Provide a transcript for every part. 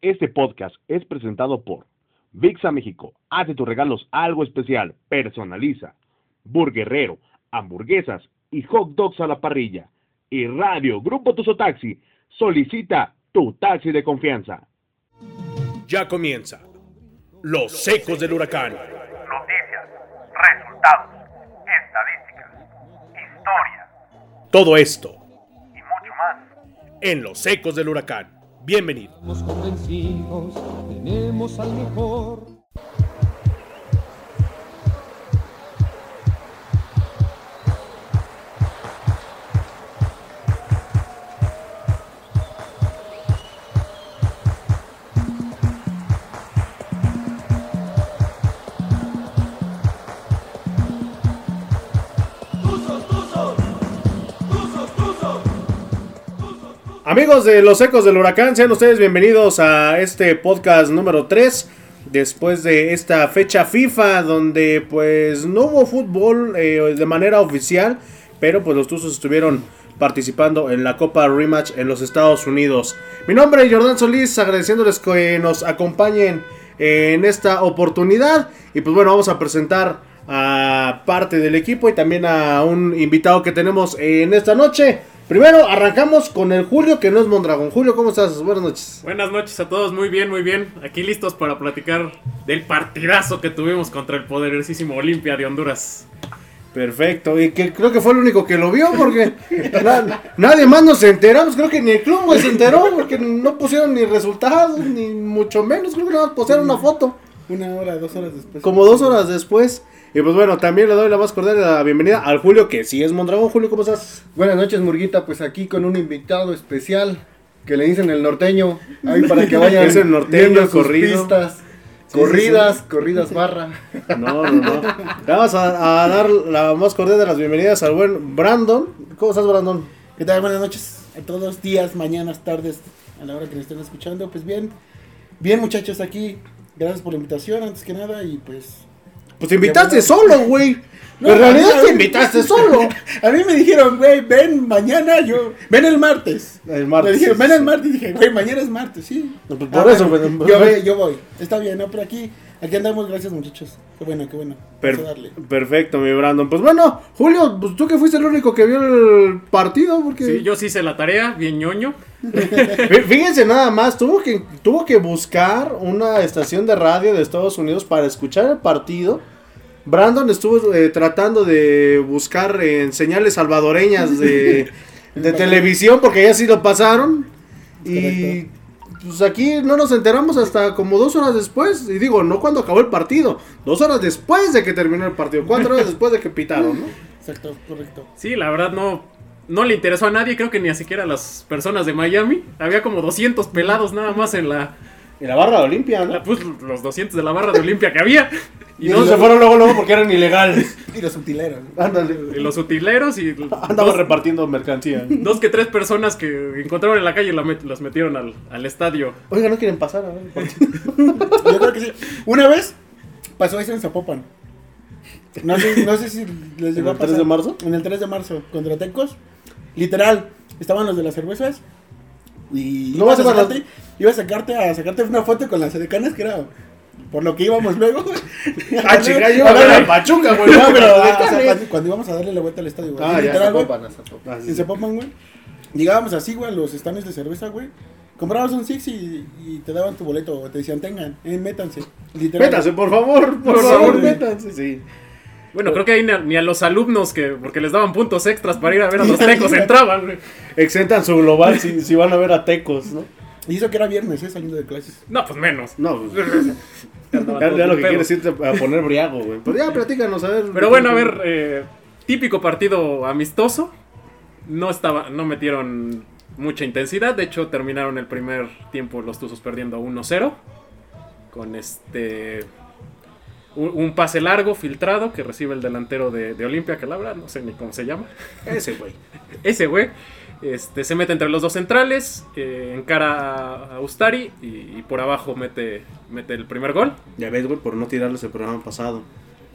Este podcast es presentado por VIXA México. Hace tus regalos algo especial. Personaliza. Burguerrero, hamburguesas y hot dogs a la parrilla. Y Radio Grupo Tuso Taxi. Solicita tu taxi de confianza. Ya comienza. Los secos del huracán. Noticias, resultados, estadísticas, historia Todo esto y mucho más. en Los secos del huracán. Bienvenido. Estamos convencidos, tenemos al mejor. Amigos de Los Ecos del Huracán, sean ustedes bienvenidos a este podcast número 3. Después de esta fecha FIFA donde pues no hubo fútbol eh, de manera oficial, pero pues los Tuzos estuvieron participando en la Copa Rematch en los Estados Unidos. Mi nombre es Jordán Solís, agradeciéndoles que nos acompañen en esta oportunidad. Y pues bueno, vamos a presentar a parte del equipo y también a un invitado que tenemos en esta noche. Primero arrancamos con el Julio, que no es Mondragón. Julio, ¿cómo estás? Buenas noches. Buenas noches a todos, muy bien, muy bien. Aquí listos para platicar del partidazo que tuvimos contra el poderosísimo Olimpia de Honduras. Perfecto, y que creo que fue el único que lo vio porque na- nadie más nos enteramos, creo que ni el club güey, se enteró porque no pusieron ni resultados, ni mucho menos, creo que nada más pusieron una foto, Una hora, dos horas después. como dos horas después. Y pues bueno, también le doy la más cordial la bienvenida al Julio, que sí es Mondragón. Julio, ¿cómo estás? Buenas noches, Murguita. Pues aquí con un invitado especial que le dicen el norteño. Ahí para que vayan Es el norteño, sus corrido. pistas. Sí, corridas, corridas barra. No, no, no. Le vamos a, a dar la más cordial de las bienvenidas al buen Brandon. ¿Cómo estás, Brandon? ¿Qué tal? Buenas noches a todos, días, mañanas, tardes, a la hora que nos estén escuchando. Pues bien, bien muchachos aquí. Gracias por la invitación, antes que nada, y pues... Pues te invitaste solo, güey. No, en realidad te invitaste solo. A mí me dijeron, güey, ven mañana, yo... Ven el martes. El martes, Me dijeron, ven el martes, y dije, güey, mañana es martes, sí. Pues, Ah, por eso, bueno, pues, yo, voy, yo voy. Está bien, ¿no? Pero aquí, aquí andamos, gracias muchachos. Qué bueno, qué bueno. Per- darle. perfecto, mi Brandon. Pues bueno, Julio, pues tú que fuiste el único que vio el partido, porque Sí, yo sí hice la tarea, bien ñoño. Fí- fíjense nada más, tuvo que tuvo que buscar una estación de radio de Estados Unidos para escuchar el partido. Brandon estuvo eh, tratando de buscar en señales salvadoreñas de, de televisión porque ya sí lo pasaron. Y pues aquí no nos enteramos hasta como dos horas después. Y digo, no cuando acabó el partido, dos horas después de que terminó el partido, cuatro horas después de que pitaron, ¿no? Exacto, correcto. Sí, la verdad no, no le interesó a nadie, creo que ni a siquiera a las personas de Miami. Había como 200 pelados nada más en la... Y la barra de Olimpia, ¿no? la- pues los 200 de la barra de Olimpia que había. Y no se fueron luego, luego porque eran ilegales. Y los utileros. Ándale. Y los utileros y Andaba dos, repartiendo mercancía. dos que tres personas que encontraron en la calle y la met- las metieron al, al estadio. Oiga, no quieren pasar a ver? Yo creo que sí. Una vez pasó eso en Zapopan. No sé, no sé si les llegó ¿En a el 3 pasar. de marzo? En el 3 de marzo, contra Tecos. Literal, estaban los de las cervezas. Y No vas a sacarte, ibas a sacarte a sacarte una foto con las edecanas que era por lo que íbamos luego. Ah, chica, yo A ver, a Pachuca, güey. no, pero pero o sea, cuando, íbamos a darle la vuelta al estadio, güey. Ah, ya, sí, en sí. Zapopan, güey. Llegábamos así, güey, a los stands de cerveza, güey. Comprabas un Six y, y te daban tu boleto. o Te decían, tengan, eh, métanse. Literal. Métanse, por favor, por, Por favor, favor, métanse. Sí. Bueno, creo que ahí ni a, ni a los alumnos que, porque les daban puntos extras para ir a ver a los tecos entraban, güey. Exentan su global si, si van a ver a Tecos, ¿no? Y eso que era viernes, ¿eh? Saliendo de clases. No, pues menos. No, pues, ya, ya lo que pedo. quieres es irte a poner briago, güey. Pues ya, platícanos, a ver. Pero bueno, a ver, eh, típico partido amistoso. No estaba, no metieron mucha intensidad. De hecho, terminaron el primer tiempo los Tuzos perdiendo 1-0. Con este. Un, un pase largo, filtrado, que recibe el delantero de, de Olimpia, que la verdad no sé ni cómo se llama. Ese, güey. Ese güey. Este, se mete entre los dos centrales, eh, encara a- Ustari y, y por abajo mete, mete el primer gol. Ya ves, güey, por no tirarles el programa pasado.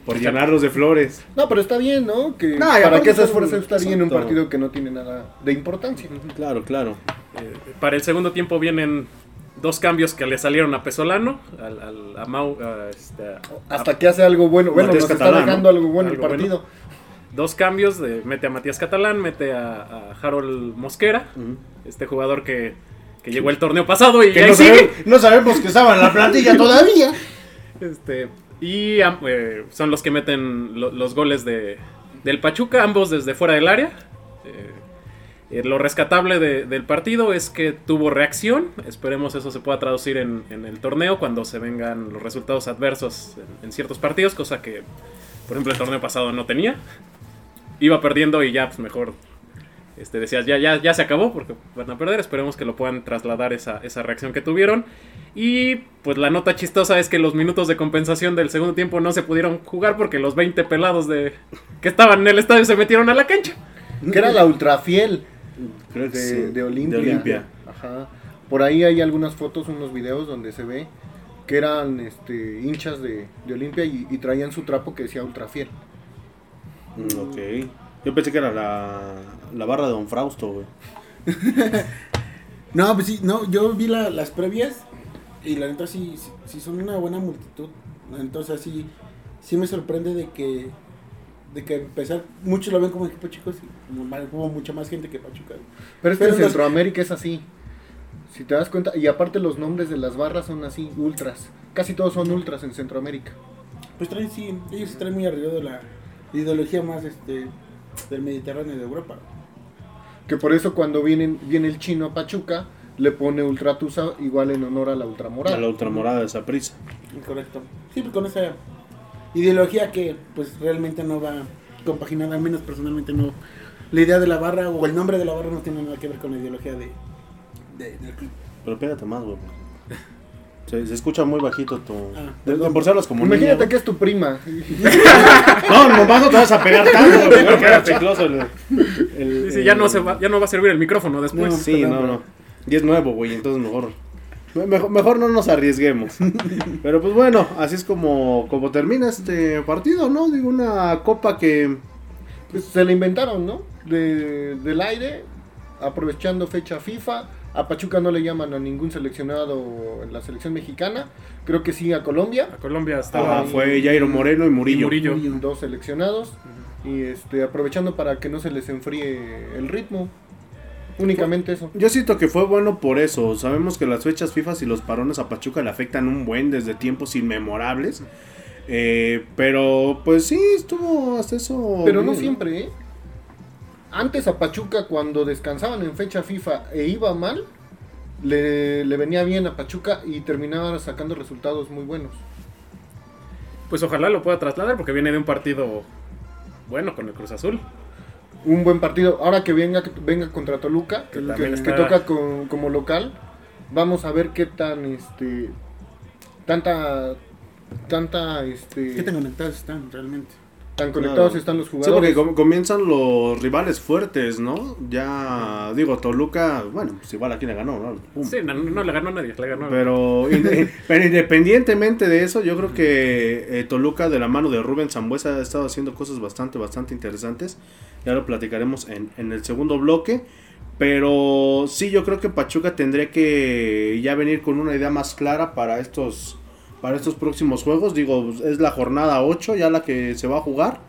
Por llenarlos de flores. No, pero está bien, ¿no? Que No, y para que se esfuerce estar bien en un partido que no tiene nada de importancia. Claro, claro. Eh, para el segundo tiempo vienen dos cambios que le salieron a Pesolano, al, al- a Mau, a este, a- Hasta que hace algo bueno. Bueno, Matías nos está Catalán, dejando algo bueno el bueno. partido. dos cambios, de, mete a Matías Catalán, mete a, Harold Mosquera, este jugador que, que llegó el torneo pasado y Que no, sigue. sabe- no sabemos que estaba en la plantilla todavía. Este, y eh, son los que meten lo- los goles de, del Pachuca, ambos desde fuera del área. Eh, eh, lo rescatable de- del partido es que tuvo reacción. Esperemos eso se pueda traducir en, el torneo cuando se vengan los resultados adversos en, en ciertos partidos, cosa que, por ejemplo, el torneo pasado no tenía. Iba perdiendo y ya, pues mejor. Este, decías, ya, ya, ya se acabó porque van a perder. Esperemos que lo puedan trasladar esa, esa reacción que tuvieron. Y pues la nota chistosa es que los minutos de compensación del segundo tiempo no se pudieron jugar porque los 20 pelados de que estaban en el estadio se metieron a la cancha. Que era la ultrafiel Creo que de, Olimpia. De Olimpia. Ajá. Por ahí hay algunas fotos, unos videos donde se ve que eran este, hinchas de, de Olimpia y, y traían su trapo que decía ultrafiel. Mm, Ok. Yo pensé que era la, la barra de Don Frausto, güey. No, pues sí, no, yo vi la- las previas y la neta sí, sí, sí son una buena multitud. Entonces sí, sí me sorprende de que de que empezar, muchos lo ven como equipo chicos y como mal- hubo mucha más gente que Pachuca. Pero es que en Centroamérica es así. Si te das cuenta, y aparte los nombres de las barras son así, ultras. Casi todos son ultras en Centroamérica. Pues traen sí, ellos sí traen muy arriba de la ideología más este del Mediterráneo de Europa. Que por eso cuando vienen, viene el chino a Pachuca, le pone ultratusa igual en honor a la ultramorada. A la ultramorada de esa prisa. Correcto. Sí, pues con esa ideología que pues realmente no va compaginada, al menos personalmente no. La idea de la barra o el nombre de la barra no tiene nada que ver con la ideología de, de- del club. Pero pégate más, güey. Se, se escucha muy bajito tu. Ah, de, de por como Imagínate niño, que es tu prima. No, nomás no te vas a pegar tanto, güey. porque era chicloso el, el- Dice, ya no, se va, ya no va a servir el micrófono después. No. Sí, no, no. Y es nuevo, güey, entonces mejor. Mejor, mejor no nos arriesguemos. Pero pues bueno, así es como, como termina este partido, ¿no? Digo, una copa que. Pues se la inventaron, ¿no? De, del aire, aprovechando fecha FIFA. A Pachuca no le llaman a ningún seleccionado en la selección mexicana. Creo que sí a Colombia. A Colombia estaba. Ah, fue Jairo Moreno y Murillo. Y Murillo. Dos seleccionados. Y este aprovechando para que no se les enfríe el ritmo. Únicamente eso. Yo siento que fue bueno por eso. Sabemos que las fechas FIFA y los parones a Pachuca le afectan un buen desde tiempos inmemorables. Eh, pero pues sí, estuvo hasta eso. Pero no siempre, ¿eh? Antes a Pachuca, cuando descansaban en fecha FIFA e iba mal, le, le venía bien a Pachuca y terminaba sacando resultados muy buenos. Pues ojalá lo pueda trasladar porque viene de un partido bueno con el Cruz Azul. Un buen partido. Ahora que venga, venga contra Toluca, Que que, que toca con- como local, vamos a ver qué tan, este, tanta, tanta, este, ¿Qué tan conectados están realmente? Tan conectados Claro. están los Sí, jugadores. porque com- comienzan los rivales fuertes, ¿no? Ya, digo, Toluca, bueno, pues igual aquí le ganó, ¿no? Pum. Sí, no, no le ganó a nadie, le ganó. Pero, inde- pero independientemente de eso, yo creo que eh, Toluca de la mano de Rubén Zambuesa ha estado haciendo cosas bastante, bastante interesantes. Ya lo platicaremos en, en el segundo bloque. Pero sí, yo creo que Pachuca tendría que ya venir con una idea más clara para estos, para estos próximos juegos. Digo, es la jornada 8 ya la que se va a jugar.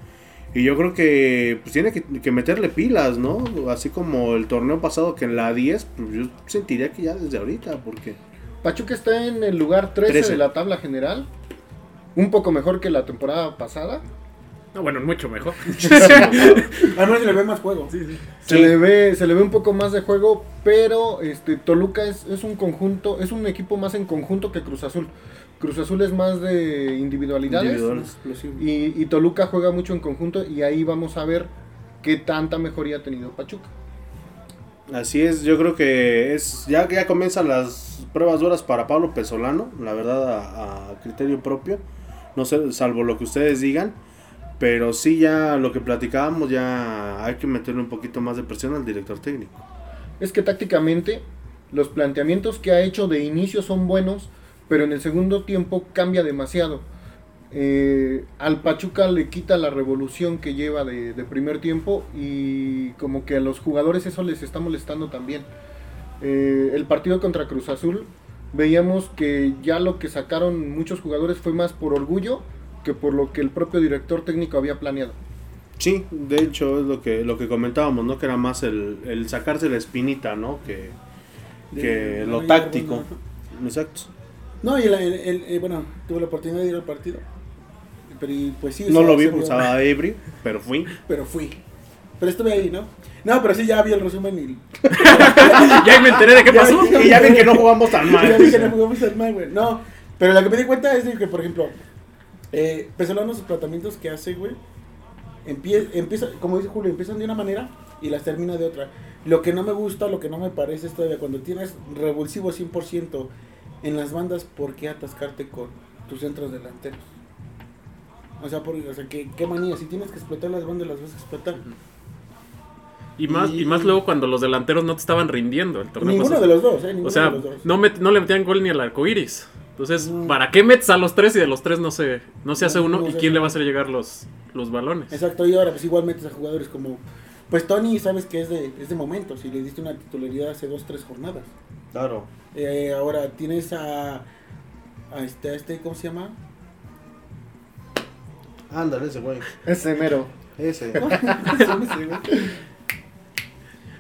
Y yo creo que pues, tiene que, que meterle pilas, ¿no? Así como el torneo pasado que en la 10, pues yo sentiría que ya desde ahorita, porque... Pachuca está en el lugar 13, 13. de la tabla general. Un poco mejor que la temporada pasada. No, bueno, mucho mejor. Además se le ve más juego. Se, le ve, se le ve un poco más de juego, pero este Toluca es, es un conjunto, es un equipo más en conjunto que Cruz Azul. Cruz Azul es más de individualidades y, y Toluca juega mucho en conjunto y ahí vamos a ver qué tanta mejoría ha tenido Pachuca. Así es, yo creo que es ya ya comienzan las pruebas duras para Pablo Pesolano, la verdad a, a criterio propio, no sé, salvo lo que ustedes digan, pero sí ya lo que platicábamos ya hay que meterle un poquito más de presión al director técnico. Es que tácticamente los planteamientos que ha hecho de inicio son buenos, pero en el segundo tiempo cambia demasiado. Eh, al Pachuca le quita la revolución que lleva de, de primer tiempo y como que a los jugadores eso les está molestando también. Eh, el partido contra Cruz Azul veíamos que ya lo que sacaron muchos jugadores fue más por orgullo que por lo que el propio director técnico había planeado. Sí, de hecho es lo que lo que comentábamos, ¿no? Que era más el, el sacarse la espinita, ¿no? Que, que De- lo táctico. Exacto. No, y el, el- el- eh, bueno, tuve la oportunidad de ir al partido. Pero y, pues sí. No lo vi vio- estaba ebrio, pero fui. Pero fui. Pero estuve ahí, ¿no? No, pero sí ya vi el resumen y. ya me enteré de qué Ya pasó. vi- Y ya ven que no jugamos tan mal. Ya vi que no jugamos tan mal, güey. No, pero lo que me di cuenta es de que, por ejemplo, eh, Pesolano, sus planteamientos que hace, güey, empie- empieza, como dice Julio, empiezan de una manera y las termina de otra. Lo que no me gusta, lo que no me parece es todavía cuando tienes revulsivo 100% en las bandas, ¿por qué atascarte con tus centros delanteros? O sea, por, o sea ¿qué, qué manía, si tienes que explotar las bandas, las vas a explotar. Y más, y más luego cuando los delanteros no te estaban rindiendo el torneo Ninguno pasado. de los dos, ¿eh? Ninguno O sea, de los dos. no, met- no le metían gol ni al arco iris. Entonces, No. ¿para qué metes a los tres y de los tres no se, no se hace No, uno? no ¿Y quién le va a hacer llegar los, los balones? Exacto, y ahora pues igual metes a jugadores como... Pues Tony, sabes que es de, es de momento, si le diste una titularidad hace dos, tres jornadas. Claro. Eh, ahora tienes a, a este, a este, ¿cómo se llama? Ándale, ese güey. Ese mero. Ese. ¿Cómo se llama ese, güey?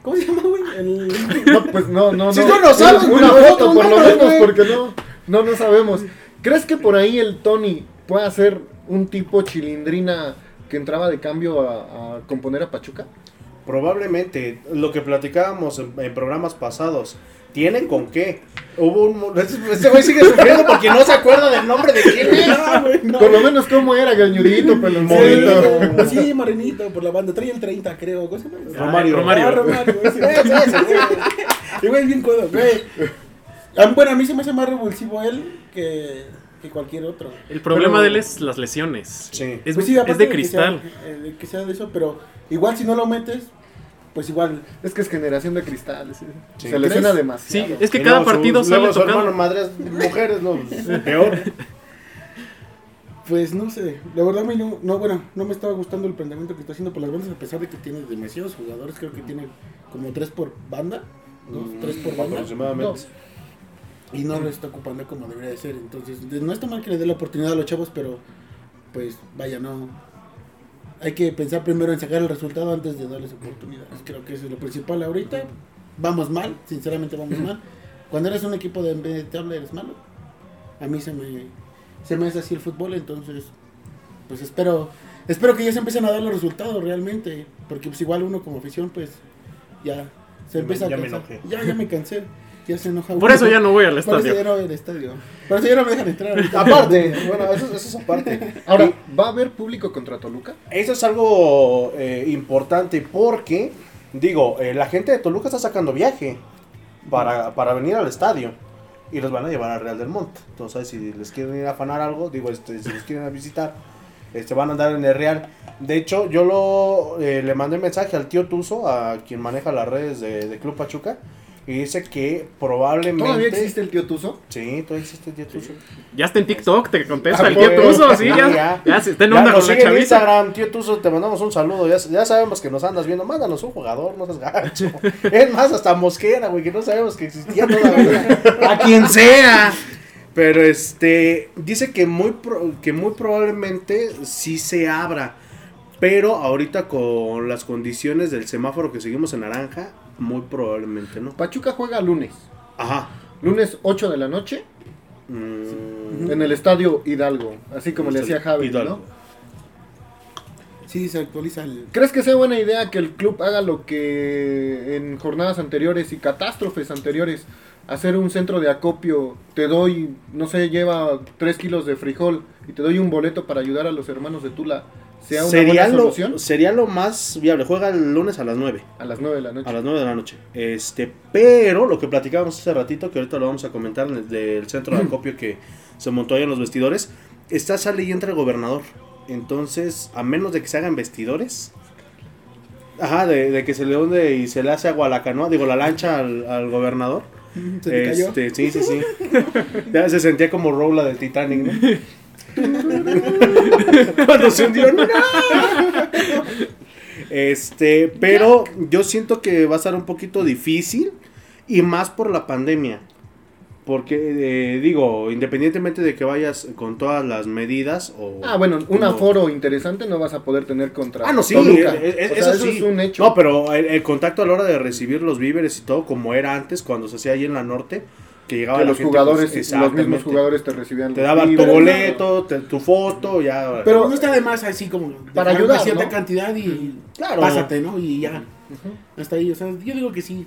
¿Cómo se llama, güey? El... No, pues no, no, no. Si tú no sabes, una foto no, por no, lo no, menos, güey. porque no, no, no sabemos. ¿Crees que por ahí el Tony pueda ser un tipo chilindrina que entraba de cambio a, a componer a Pachuca? Probablemente, lo que platicábamos en, en programas pasados, ¿tienen con qué? Hubo un... Este este güey sigue sufriendo porque no se acuerda del nombre de quién güey, no. Por lo menos cómo era, gañudito, peloncito. Sí, sí, morenito, por la banda. Trae el 30, creo. ¿Cómo se llama? Romario. Romario. Ah, Romario, ese. Ese, ese, güey. Y güey, bien codo, güey. Bueno, a mí se me hace más revulsivo él que, que cualquier otro. El problema Pero- de él es las lesiones. Sí. Es, Pues sí, es de que cristal. sea, eh, de que sea de eso, pero igual si no lo metes, pues igual. Es que es generación de cristales. ¿eh? Sí. Se lesiona ¿Crees? demasiado. Sí, es que Y cada su- partido sale su tocando. hermano madre mujeres, no, peor. Pues no sé, la verdad a mí no, no, bueno, no me estaba gustando el planteamiento que está haciendo por las bandas, a pesar de que tiene demasiados jugadores, creo que tiene como tres por banda, dos, tres por banda, Aproximadamente. y no lo está ocupando como debería de ser. Entonces, de- no está mal que le dé la oportunidad a los chavos, pero pues vaya, no. Hay que pensar primero en sacar el resultado antes de darles oportunidades. Creo que eso es lo principal ahorita. Vamos mal, sinceramente vamos mal. Cuando eres un equipo de tabla eres malo. A mí se me, se me hace así el fútbol, entonces pues espero espero que ya se empiecen a dar los resultados realmente. Porque pues igual uno como afición pues ya se empieza ya a me cansar. enojé. Ya, ya me cansé. Ya se enoja. Por eso ya no voy al Por eso estadio. ya no voy al estadio. Por eso ya no me dejan entrar. ahorita. Aparte, bueno, eso, eso es aparte. Ahora, ¿va a haber público contra Toluca? Eso es algo eh, importante porque, digo, eh, la gente de Toluca está sacando viaje para, para venir al estadio y los van a llevar a Real del Monte. Entonces, si les quieren ir a afanar algo, digo, este, si les quieren visitar, este, van a andar en el Real. De hecho, yo lo, eh, le mandé mensaje al tío Tuzo, a quien maneja las redes de, de Club Pachuca, y dice que probablemente... ¿Todavía existe el tío Tuzo? Sí, todavía existe el tío Tuzo. Ya está en TikTok, te contesta Ah, el tío. Tuzo, sí, ya, ya, se está en Ya onda con la en. Instagram, tío Tuzo, te mandamos un saludo. Ya, ya sabemos que nos andas viendo. Mándanos un jugador, no seas gacho. es más, hasta Mosquera, güey, que no sabemos que existía todavía. A quien sea. Pero este, dice que muy, pro- que muy probablemente sí se abra. Pero ahorita con las condiciones del semáforo que seguimos en naranja, muy probablemente no. Pachuca juega lunes. Ajá. Lunes 8 de la noche Mm, en el estadio Hidalgo. Así como le decía Javi, Hidalgo. ¿no? Sí, se actualiza el. ¿Crees que sea buena idea que el club haga lo que en jornadas anteriores y catástrofes anteriores? Hacer un centro de acopio, te doy, no sé, lleva 3 kilos de frijol y te doy un boleto para ayudar a los hermanos de Tula. ¿Sea una sería, buena lo, sería lo más viable. Juega el lunes a las 9. A las 9 de la noche. A las 9 de la noche. Este, pero lo que platicábamos hace ratito, que ahorita lo vamos a comentar en el, del centro de acopio que se montó ahí en los vestidores, está sale y entra el gobernador. Entonces, a menos de que se hagan vestidores, ajá, de, de que se le hunde y se le hace agua a la canoa, digo, la lancha al, al gobernador. Se le cayó. Este, sí, sí, sí. Ya se sentía como Rola del Titanic, ¿no? Cuando se hundió, ¡no! Este, pero yo siento que va a ser un poquito difícil y más por la pandemia. Porque, eh, digo, independientemente de que vayas con todas las medidas o... Ah, bueno, un aforo interesante no vas a poder tener contra Ah, no, sí, Toluca. eh, eh, O sea, eso, sí. es un hecho. No, pero el, el contacto a la hora de recibir los víveres y todo, como era antes, cuando se hacía ahí en la norte, que llegaba que los gente, jugadores, pues, los mismos jugadores te recibían. Te daban tu boleto, te- tu foto, ya. Pero no está de más así como Para ayudar, cierta ¿no? cantidad y Claro. pásate, ¿no? Y ya. Hasta ahí, o sea, yo digo que sí.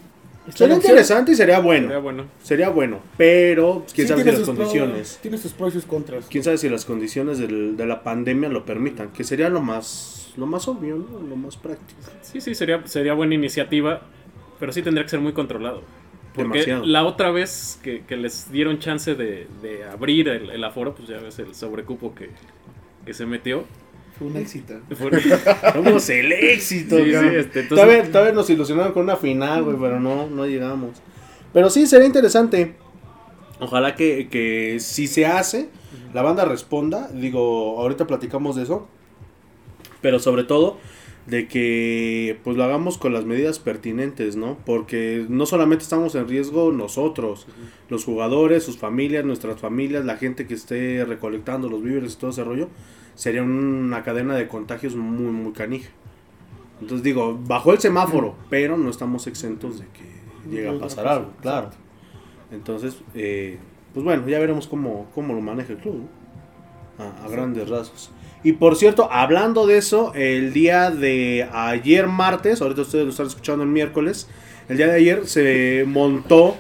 Sería interesante y sería bueno. Sería bueno. Sería bueno, pero quién Sí, sabe si las condiciones. tiene sus pros y sus contras. Quién sabe si las condiciones del- de la pandemia lo permitan, que sería lo más lo más obvio, ¿no? lo más práctico. Sí, sí, sería, sería buena iniciativa, pero sí tendría que ser muy controlado. Porque Demasiado. la otra vez que, que les dieron chance de, de abrir el, el aforo, pues ya ves el sobrecupo que, que se metió. Fue un éxito. Fue- Somos el éxito, Sí, sí, este, entonces- todavía, todavía nos ilusionaron con una final, güey, pero no, no llegamos. Pero sí, sería interesante. Ojalá que, que si se hace, la banda responda. Digo, ahorita platicamos de eso. Pero sobre todo, de que pues lo hagamos con las medidas pertinentes, ¿no? Porque no solamente estamos en riesgo nosotros, los jugadores, sus familias, nuestras familias, la gente que esté recolectando los víveres y todo ese rollo, sería una cadena de contagios muy, muy canija. Entonces digo, bajó el semáforo, pero no estamos exentos de que llegue a pasar algo, claro. Entonces, eh, pues bueno, ya veremos cómo, cómo lo maneja el club, ¿no? a, a grandes rasgos. Y por cierto, hablando de eso, el día de ayer martes, ahorita ustedes lo están escuchando el miércoles, el día de ayer se montó,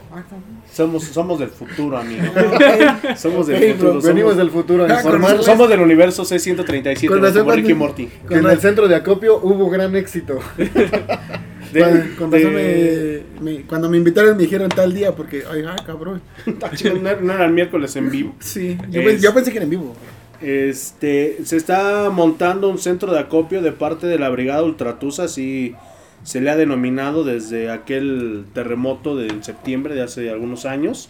somos, somos del futuro, amigo. somos del futuro. bro, Venimos del futuro Ah, somos, somos del universo C137, Con como Ricky Morty. que en el centro de acopio hubo gran éxito. De- Cuando- de- me- me- cuando me invitaron me dijeron tal día porque, ay, ah, cabrón. No, era- no era el miércoles en vivo. Sí, yo, Es- yo pensé que era en vivo. Este, se está montando un centro de acopio de parte de la Brigada Ultratusa, así se le ha denominado desde aquel terremoto de septiembre de hace algunos años.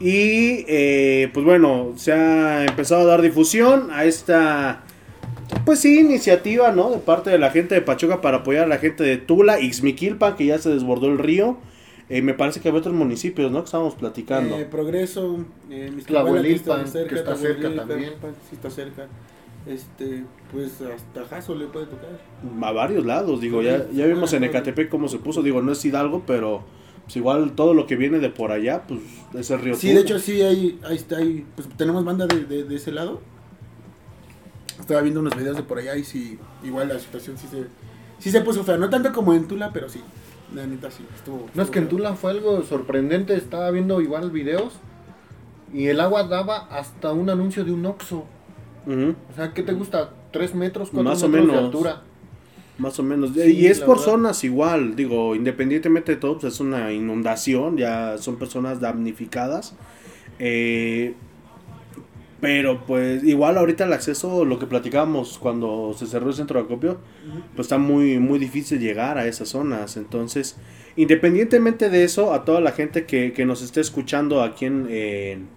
Y eh, pues bueno, se ha empezado a dar difusión a esta, pues sí, iniciativa, ¿no? De parte de la gente de Pachuca para apoyar a la gente de Tula, Ixmiquilpan, que ya se desbordó el río. Eh, me parece que había otros municipios, ¿no? Que estábamos platicando. Eh, Progreso, eh, Mixquiahuala, que está cerca también. sí está cerca. Este, pues hasta Jaso le puede tocar. a varios lados, digo, ya, ya vimos en Ecatepec cómo se puso, digo, no es Hidalgo, pero pues igual todo lo que viene de por allá, pues es el río Sí, de hecho sí, ahí, ahí está, ahí, pues tenemos banda de, de, de ese lado. Estaba viendo unos videos de por allá y sí, igual la situación sí se, sí se puso fea. No tanto como en Tula, pero sí. La neta sí, estuvo. No, es que en Tula fue algo sorprendente. Estaba viendo igual videos y el agua daba hasta un anuncio de un Oxxo. Ujú, O sea, ¿qué te gusta? ¿Tres metros? ¿Cuatro Más o metros de menos. altura? más o menos. Sí, y es por verdad. zonas igual, digo, independientemente de todo, pues es una inundación, ya son personas damnificadas. Eh, pero pues igual ahorita el acceso, lo que platicábamos cuando se cerró el centro de acopio, pues está muy, muy difícil llegar a esas zonas. Entonces, independientemente de eso, a toda la gente que, que nos esté escuchando aquí en, en,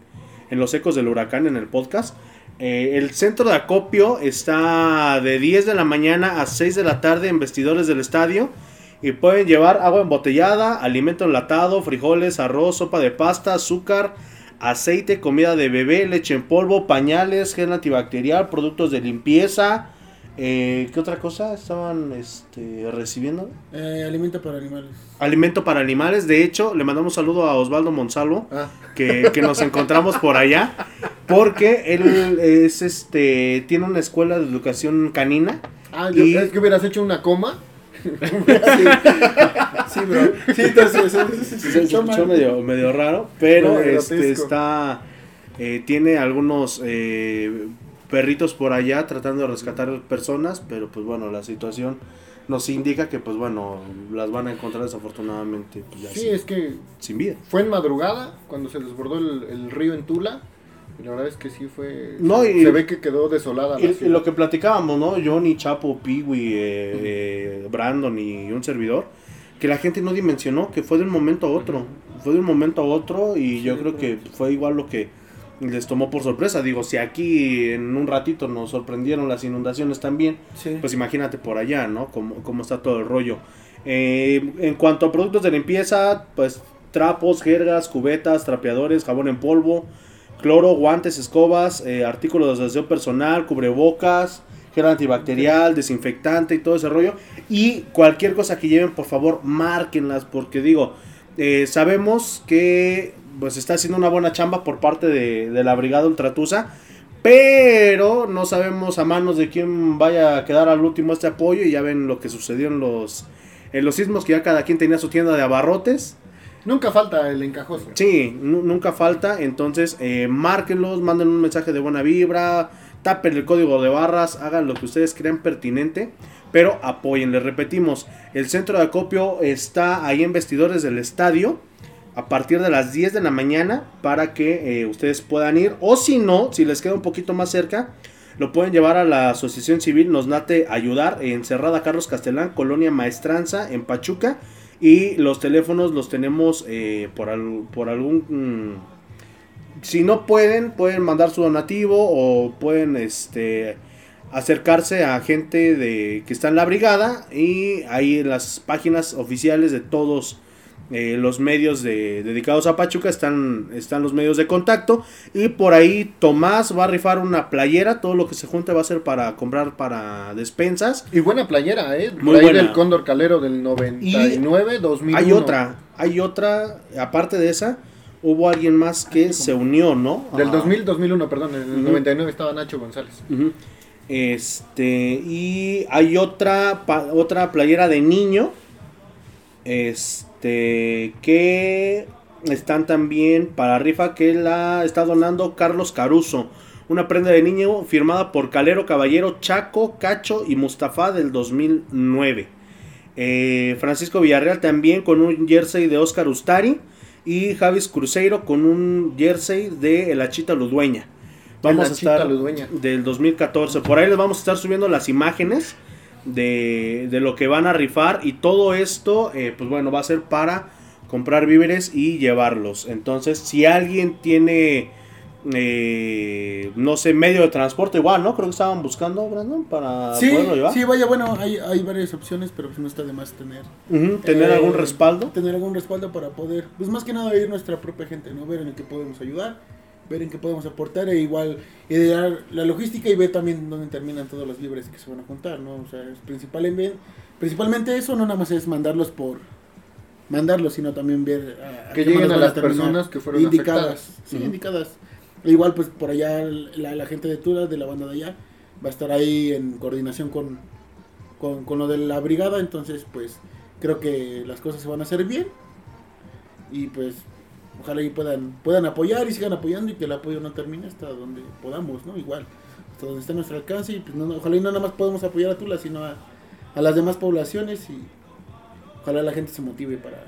en Los Ecos del Huracán, en el podcast, eh, el centro de acopio está de 10 de la mañana a 6 de la tarde en vestidores del estadio. Y pueden llevar agua embotellada, alimento enlatado, frijoles, arroz, sopa de pasta, azúcar, aceite, comida de bebé, leche en polvo, pañales, gel antibacterial, productos de limpieza. Eh, ¿Qué otra cosa estaban este, recibiendo? Eh, alimento para animales. Alimento para animales. De hecho, le mandamos saludo a Osvaldo Monsalvo, Ah, que, que nos encontramos por allá, porque él es este tiene una escuela de educación canina. ah yo, Y- es que hubieras hecho una coma. Sí, bro. Sí, entonces, eso- eso- Se escuchó medio, medio raro, pero Medio este está eh, tiene algunos eh, perritos por allá tratando de rescatar personas, pero pues bueno, la situación nos indica que pues bueno, las van a encontrar desafortunadamente pues, ya Sí, sin, es que sin vida. fue en madrugada cuando se desbordó el, el río en Tula. Y la verdad es que sí fue. No, se, y- se ve que quedó desolada. la Y, y lo que platicábamos, ¿no? Johnny, Chapo, Peewee, eh, eh, Brandon y un servidor, que la gente no dimensionó, que fue de un momento a otro. Fue de un momento a otro y yo creo que fue igual lo que les tomó por sorpresa. Digo, si aquí en un ratito nos sorprendieron las inundaciones también, Sí. pues imagínate por allá, ¿no? Cómo, cómo está todo el rollo. Eh, en cuanto a productos de limpieza, pues trapos, jergas, cubetas, trapeadores, jabón en polvo, cloro, guantes, escobas, eh, artículos de aseo personal, cubrebocas, gel antibacterial, desinfectante y todo ese rollo. Y cualquier cosa que lleven, por favor, márquenlas, porque digo, eh, sabemos que pues está haciendo una buena chamba por parte de, de la Brigada Ultratusa. Pero no sabemos a manos de quién vaya a quedar al último este apoyo. Y ya ven lo que sucedió en los, en los sismos, que ya cada quien tenía su tienda de abarrotes. Nunca falta el encajoso. Sí, nu- nunca falta. Entonces, eh, márquenlos, manden un mensaje de buena vibra, tapen el código de barras, hagan lo que ustedes crean pertinente, pero apoyen. Les repetimos, el centro de acopio está ahí en vestidores del estadio a partir de las 10 de la mañana para que eh, ustedes puedan ir. O si no, si les queda un poquito más cerca, lo pueden llevar a la Asociación Civil Nos Late Ayudar en Cerrada Carlos Castelán, Colonia Maestranza, en Pachuca. Y los teléfonos los tenemos eh, por, por algún... mm, si no pueden, pueden mandar su donativo o pueden este, acercarse a gente de, que está en la brigada y en las páginas oficiales de todos eh, los medios de- dedicados a Pachuca están, están los medios de contacto y por ahí Tomás va a rifar una playera, todo lo que se junte va a ser para comprar para despensas. Y buena playera, ¿eh? Muy buena. del Cóndor Calero del 99, 2001. Hay otra, hay otra, aparte de esa, hubo alguien más que se unió, ¿no? Del A- 2000, 2001, perdón. En el Ujú. 99 estaba Nacho González. Este, y hay otra, pa- otra playera de niño. Este, que están también para rifa que la está donando Carlos Caruso. Una prenda de niño firmada por Calero Caballero, Chaco, Cacho y Mustafa del 2009. Eh, Francisco Villarreal también con un jersey de Oscar Ustari. Y Javis Cruzeiro con un jersey de El Achita Ludueña. Vamos a estar Ludueña. del 2014. Por ahí les vamos a estar subiendo las imágenes de, de lo que van a rifar. Y todo esto, eh, pues bueno, va a ser para comprar víveres y llevarlos. Entonces, si alguien tiene, eh, no sé, medio de transporte, igual, ¿no? Creo que estaban buscando, Brandon, para Sí, poderlo llevar. sí, vaya, bueno, hay, hay varias opciones, pero pues no está de más tener. Tener eh, algún respaldo. Tener algún respaldo para poder, pues más que nada ir nuestra propia gente, ¿no? Ver en qué podemos ayudar, ver en qué podemos aportar e igual idear la logística y ver también dónde terminan todos los víveres que se van a juntar, ¿no? O sea, es principalmente, principalmente eso no nada más es mandarlos por mandarlos, sino también ver a, a Que lleguen a las personas que fueron indicadas. afectadas. Sí, indicadas. E igual pues por allá la, la gente de Tula, de la banda de allá, va a estar ahí en coordinación con, con, con lo de la brigada, entonces pues creo que las cosas se van a hacer bien y pues ojalá y puedan, puedan apoyar y sigan apoyando y que el apoyo no termine hasta donde podamos, ¿no? Igual, hasta donde esté nuestro alcance y pues no, ojalá y no nada más podamos apoyar a Tula, sino a, a las demás poblaciones y ojalá la gente se motive para,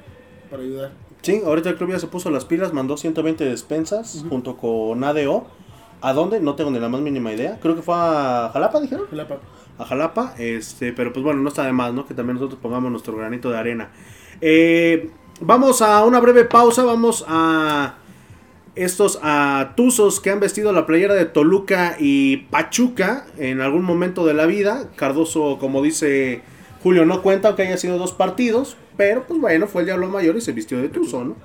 para ayudar. Sí, ahorita el club ya se puso las pilas, mandó 120 despensas junto con ADO. ¿A dónde? No tengo ni la más mínima idea. Creo que fue a Jalapa, dijeron. Ojalá, pa- a Jalapa, este, pero pues bueno, no está de más, ¿no? Que también nosotros pongamos nuestro granito de arena. Eh, vamos a una breve pausa, vamos a estos atusos que han vestido la playera de Toluca y Pachuca en algún momento de la vida. Cardoso, como dice Julio, no cuenta aunque haya sido dos partidos, pero pues bueno, fue el Diablo Mayor y se vistió de tuzo, ¿no?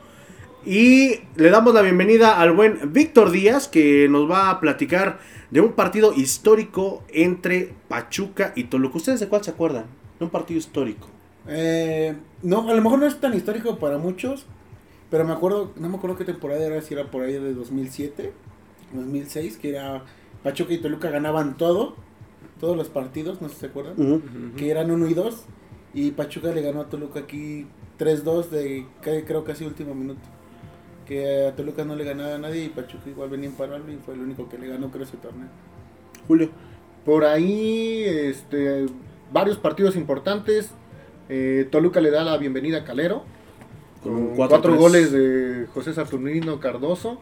Y le damos la bienvenida al buen Víctor Díaz, que nos va a platicar de un partido histórico entre Pachuca y Toluca. ¿Ustedes de cuál se acuerdan? De un partido histórico. Eh, no, a lo mejor no es tan histórico para muchos, pero me acuerdo, no me acuerdo qué temporada era, si era por ahí de 2007, 2006, que era Pachuca y Toluca ganaban todo, todos los partidos, no sé si se acuerdan, que eran 1 y 2, y Pachuca le ganó a Toluca aquí 3-2 de creo casi último minuto. Que a Toluca no le ganaba a nadie y Pachuca igual venía imparable y fue el único que le ganó creo ese torneo. Julio. Por ahí, este, varios partidos importantes. Eh, Toluca le da la bienvenida a Calero. Con cuatro, 4-3. goles de José Saturnino Cardoso.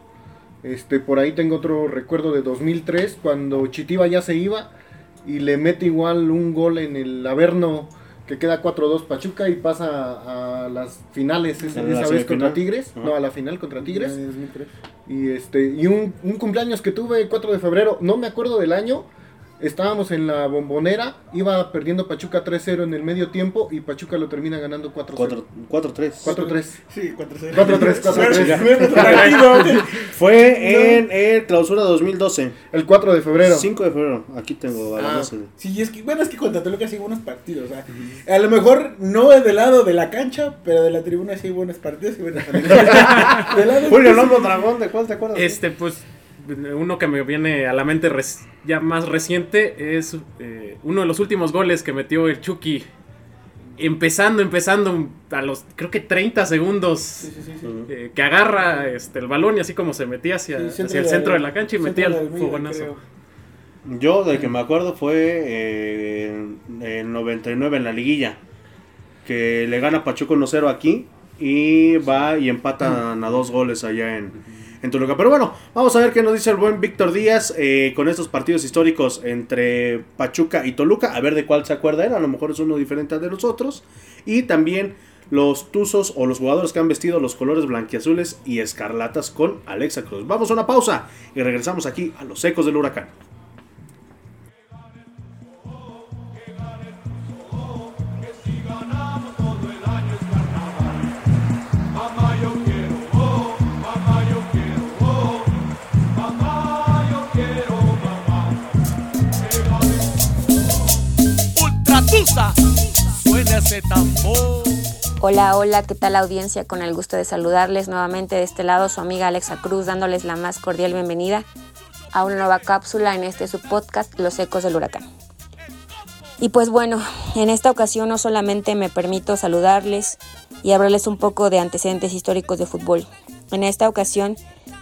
Este, por ahí tengo otro recuerdo de 2003, cuando Chitiba ya se iba y le mete igual un gol en el Averno que queda 4-2 Pachuca y pasa a las finales esa, En la esa vez contra. Tigres, Ajá. no a la final contra Tigres. En 2003. Y este y un, un cumpleaños que tuve 4 de febrero, no me acuerdo del año, Estábamos en la bombonera, iba perdiendo Pachuca 3-0 en el medio tiempo y Pachuca lo termina ganando 4-0. 4-3. 4-3. Sí, 4-0. 4-3, 4-3. Nuestro partido. Fue en el clausura 2012. El 4 de febrero. 5 de febrero. Aquí tengo a la Ah, sí, es que, bueno, es que contra Toluca sí hay buenos partidos. O sea, a lo mejor no es del lado de la cancha, pero de la tribuna sí hay buenos partidos y buenas Julio Lomo Dragón, ¿de cuál te acuerdas? Este, pues, uno que me viene a la mente res- ya más reciente es eh, uno de los últimos goles que metió el Chucky. Empezando, empezando a los, creo que 30 segundos, Sí, sí, sí, sí. eh, que agarra este, el balón y así como se metía hacia, Sí, hacia centro el de- centro de la cancha y metía de el fogonazo. creo. Yo, del que me acuerdo, fue eh, en el 99 en la liguilla. Que le gana Pachuca 1-0 aquí. Y va y empatan a dos goles allá en, en Toluca. Pero bueno, vamos a ver qué nos dice el buen Víctor Díaz eh, con estos partidos históricos entre Pachuca y Toluca. A ver de cuál se acuerda él. A lo mejor es uno diferente al de los otros. Y también los tuzos o los jugadores que han vestido los colores blanquiazules y escarlatas con Alexa Cruz. Vamos a una pausa y regresamos aquí a los ecos del huracán. Hola, hola, ¿qué tal audiencia? Con el gusto de saludarles nuevamente de este lado su amiga Alexa Cruz, dándoles la más cordial bienvenida a una nueva cápsula en este subpodcast Los Ecos del Huracán. Y pues bueno, en esta ocasión no solamente me permito saludarles y hablarles un poco de antecedentes históricos de fútbol. En esta ocasión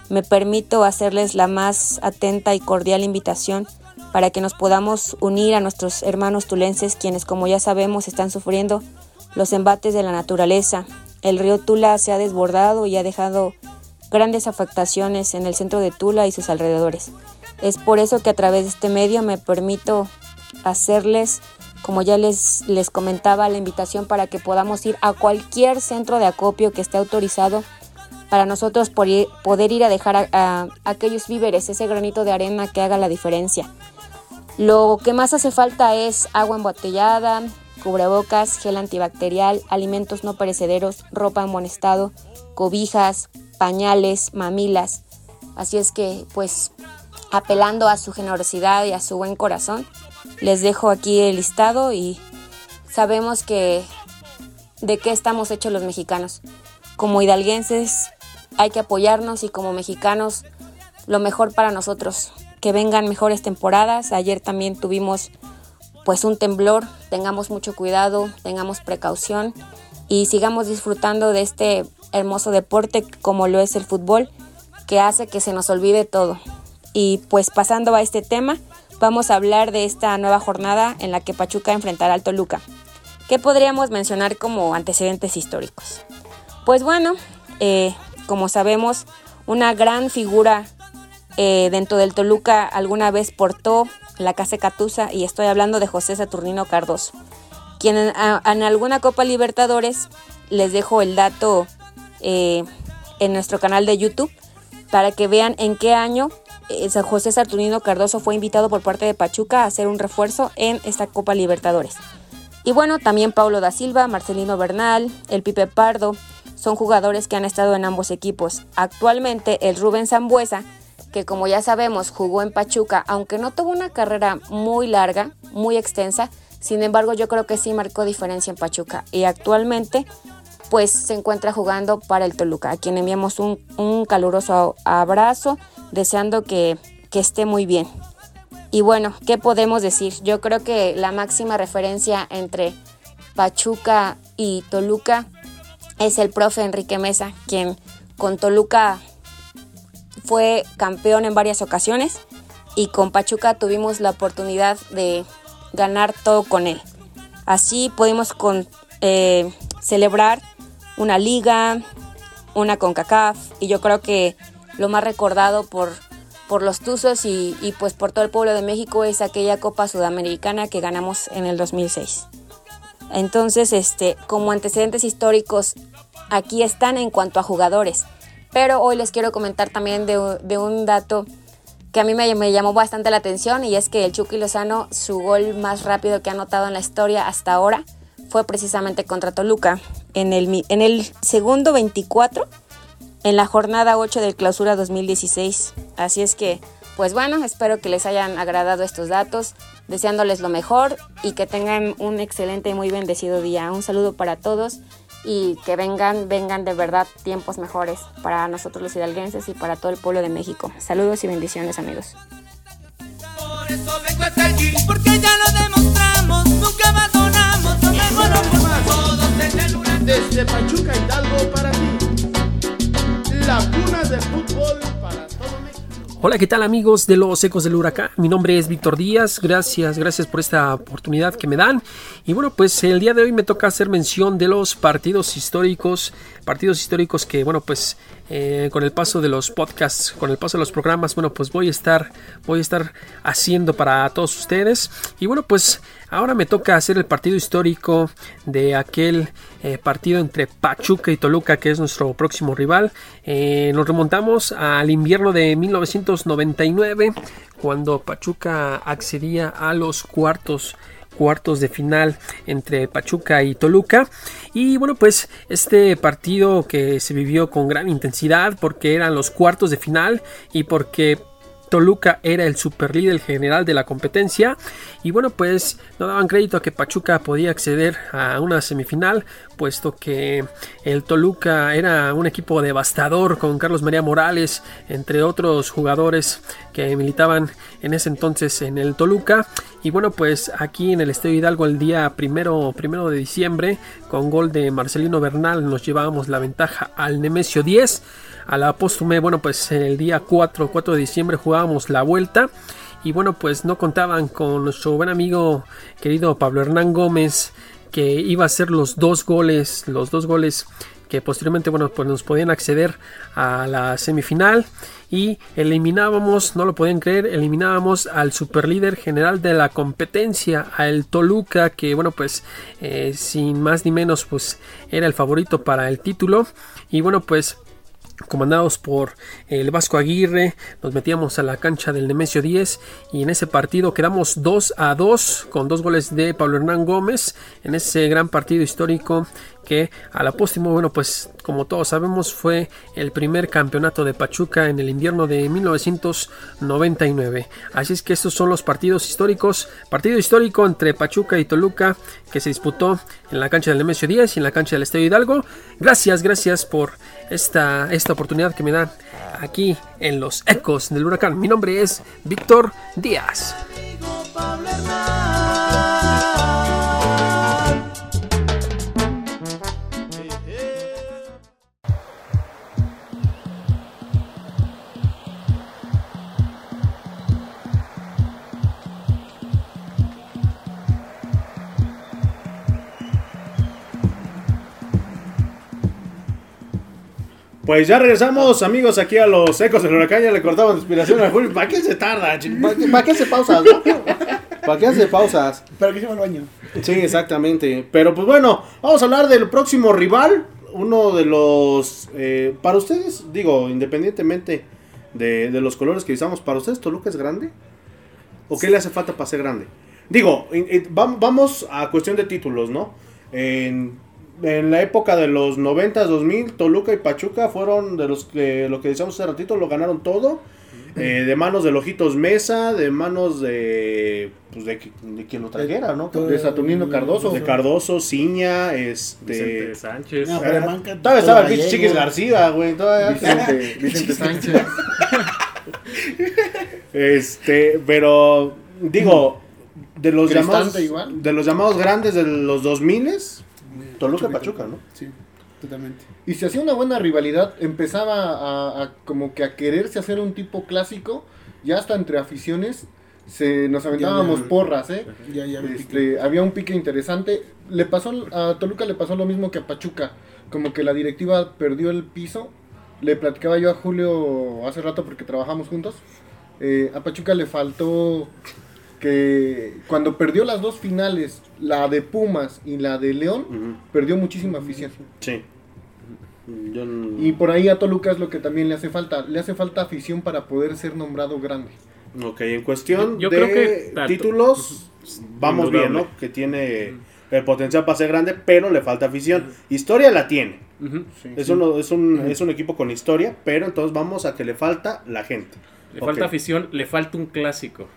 me permito hacerles la más atenta y cordial invitación para que nos podamos unir a nuestros hermanos tulenses, quienes como ya sabemos están sufriendo los embates de la naturaleza. El río Tula se ha desbordado y ha dejado grandes afectaciones en el centro de Tula y sus alrededores. Es por eso que a través de este medio me permito hacerles, como ya les, les comentaba, la invitación para que podamos ir a cualquier centro de acopio que esté autorizado para nosotros poder ir a dejar a aquellos víveres, ese granito de arena que haga la diferencia. Lo que más hace falta es agua embotellada, cubrebocas, gel antibacterial, alimentos no perecederos, ropa en buen estado, cobijas, pañales, mamilas. Así es que, pues, apelando a su generosidad y a su buen corazón, les dejo aquí el listado y sabemos que de qué estamos hechos los mexicanos. Como hidalguenses hay que apoyarnos y como mexicanos lo mejor para nosotros. Que vengan mejores temporadas. Ayer también tuvimos pues un temblor. Tengamos mucho cuidado, tengamos precaución y sigamos disfrutando de este hermoso deporte como lo es el fútbol, que hace que se nos olvide todo. Y pues pasando a este tema, vamos a hablar de esta nueva jornada en la que Pachuca enfrentará al Toluca. ¿Qué podríamos mencionar como antecedentes históricos? Pues bueno, eh, como sabemos, una gran figura eh, dentro del Toluca alguna vez portó la Casa Catusa y estoy hablando de José Saturnino Cardoso, quien en, alguna Copa Libertadores les dejo el dato eh, en nuestro canal de YouTube para que vean en qué año eh, José Saturnino Cardoso fue invitado por parte de Pachuca a hacer un refuerzo en esta Copa Libertadores. Y bueno, también Paulo da Silva, Marcelino Bernal, el Pipe Pardo, son jugadores que han estado en ambos equipos. Actualmente el Rubén Zambuesa, que como ya sabemos jugó en Pachuca, aunque no tuvo una carrera muy larga, muy extensa, sin embargo yo creo que sí marcó diferencia en Pachuca. Y actualmente pues se encuentra jugando para el Toluca, a quien enviamos un, un caluroso abrazo, deseando que, que esté muy bien. Y bueno, ¿qué podemos decir? Yo creo que la máxima referencia entre Pachuca y Toluca es el profe Enrique Mesa, quien con Toluca fue campeón en varias ocasiones y con Pachuca tuvimos la oportunidad de ganar todo con él. Así pudimos con, eh, celebrar una liga, una CONCACAF y yo creo que lo más recordado por, por los Tuzos y, y pues por todo el pueblo de México es aquella Copa Sudamericana que ganamos en el 2006. Entonces, este, como antecedentes históricos, aquí están en cuanto a jugadores. Pero hoy les quiero comentar también de, un dato que a mí me, llamó bastante la atención y es que el Chucky Lozano, su gol más rápido que ha anotado en la historia hasta ahora fue precisamente contra Toluca en el, en el segundo 24 en la jornada 8 del clausura 2016. Así es que, pues bueno, espero que les hayan agradado estos datos, deseándoles lo mejor y que tengan un excelente y muy bendecido día. Un saludo para todos y que vengan, vengan de verdad tiempos mejores para nosotros los hidalguenses y para todo el pueblo de México. Saludos y bendiciones amigos. Por eso vengo hasta aquí, porque ya lo demostramos, nunca abandonamos, lo mejor todos en el huracán. Desde Pachuca Hidalgo para ti. La cuna de fútbol para todo México. Hola, ¿qué tal amigos de los Ecos del Huracán? Mi nombre es Víctor Díaz, gracias, gracias por esta oportunidad que me dan. Y bueno, pues el día de hoy me toca hacer mención de los partidos históricos, partidos históricos que, bueno, pues eh, con el paso de los podcasts, con el paso de los programas, bueno, pues voy a estar, voy a estar haciendo para todos ustedes. Y bueno, pues ahora me toca hacer el partido histórico de aquel eh, partido entre Pachuca y Toluca, que es nuestro próximo rival. Eh, nos remontamos al invierno de 1999, cuando Pachuca accedía a los cuartos cuartos de final entre Pachuca y Toluca y bueno pues este partido que se vivió con gran intensidad porque eran los cuartos de final y porque Toluca era el superlíder general de la competencia. Y bueno pues no daban crédito a que Pachuca podía acceder a una semifinal puesto que el Toluca era un equipo devastador con Carlos María Morales entre otros jugadores que militaban en ese entonces en el Toluca y bueno pues aquí en el Estadio Hidalgo el día primero, primero de diciembre con gol de Marcelino Bernal nos llevábamos la ventaja al Nemesio 10 a la póstume, bueno, pues el día 4, 4 de diciembre jugábamos la vuelta. Y bueno, pues no contaban con nuestro buen amigo querido Pablo Hernán Gómez, que iba a hacer los dos goles, los dos goles que posteriormente, bueno, pues nos podían acceder a la semifinal. Y eliminábamos, no lo podían creer, eliminábamos al superlíder general de la competencia, al Toluca, que bueno, pues eh, sin más ni menos, pues era el favorito para el título. Y bueno, pues comandados por el Vasco Aguirre, nos metíamos a la cancha del Nemesio 10 y en ese partido quedamos 2 a 2 con dos goles de Pablo Hernán Gómez en ese gran partido histórico que a la bueno, pues como todos sabemos fue el primer campeonato de Pachuca en el invierno de 1999. Así es que estos son los partidos históricos. Partido histórico entre Pachuca y Toluca que se disputó en la cancha del Nemesio 10 y en la cancha del Estadio Hidalgo. Gracias, gracias por esta, esta oportunidad que me dan aquí en los ecos del huracán. Mi nombre es Víctor Díaz. Pues ya regresamos, amigos, aquí a los ecos del huracán. Ya le cortamos la inspiración a Julio. ¿Para qué se tarda? ¿Para qué, para qué hace pausas? no? ¿Para qué hace pausas? Para que se va al baño. Sí, exactamente. Pero pues bueno, vamos a hablar del próximo rival. Uno de los. eh, para ustedes, digo, independientemente de, de los colores que usamos, ¿para ustedes Toluca es grande? ¿O qué le hace falta para ser grande? Digo, vamos a cuestión de títulos, ¿no? En, en la época de los 90, 2000, Toluca y Pachuca fueron de los que, lo que decíamos hace ratito, lo ganaron todo. Eh, de manos de Lojitos Mesa, de manos de. Pues de, de quien lo trajera, ¿no? De Saturnino Cardoso. De Cardoso, Ciña, este. Vicente Sánchez. No, pero manca Todavía estaba el todo pinche. Chiquis García, güey. Todavía. Vicente, Vicente Sánchez. Este, pero digo, de los llamados igual. de los llamados grandes de los 2000 Toluca y Pachuca, ¿no? Sí, totalmente. Y se hacía una buena rivalidad, empezaba a, a como que a quererse hacer un tipo clásico, ya hasta entre aficiones se nos aventábamos Ya, ya. porras, ¿eh? Ya. Este, había un pique interesante. Le pasó a Toluca le pasó lo mismo que a Pachuca, como que la directiva perdió el piso. Le platicaba yo a Julio hace rato porque trabajamos juntos. Eh, a Pachuca le faltó que cuando perdió las dos finales, la de Pumas y la de León, perdió muchísima afición. Sí. Yo Y por ahí a Toluca es lo que también le hace falta. Le hace falta afición para poder ser nombrado grande. Ok, en cuestión Yo- yo de creo que tanto. títulos, vamos bien. ¿no? Que tiene el potencial para ser grande, pero le falta afición. Historia la tiene. Sí, Es, sí. uno- es, un, es un equipo con historia, pero entonces vamos a que le falta la gente. Le falta afición, le falta un clásico.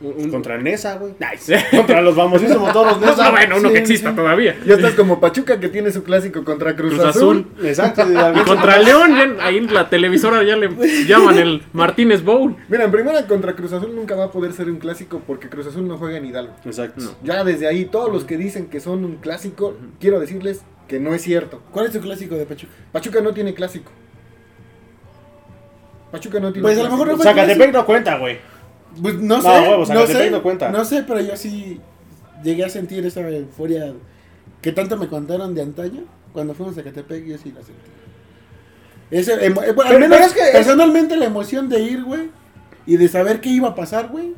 Un- Contra Nesa, güey. Nice. Contra los famosísimos toros No, Nesa. bueno, uno Sí, que exista sí. todavía. Ya estás como Pachuca que tiene su clásico contra Cruz, Cruz Azul. Azul. Exacto. Y contra León, ya- ahí en la televisora ya le llaman el Martínez Bowl. Mira, en primera contra Cruz Azul nunca va a poder ser un clásico porque Cruz Azul no juega en Hidalgo. Exacto. No. Ya desde ahí, todos los que dicen que son un clásico, quiero decirles que no es cierto. ¿Cuál es tu clásico de Pachuca? Pachuca no tiene clásico. Pachuca no tiene Pues a lo mejor no Zacatepec no cuenta, güey. Pues no No, sé, huevos, no sé, no cuenta. no sé, pero yo sí llegué a sentir esa euforia que tanto me contaron de antaño cuando fuimos a Zacatepec, yo sí la sentí. Ese, emo- eh, bueno, al Pero- menos es que- personalmente la emoción de ir, güey, y de saber qué iba a pasar, güey.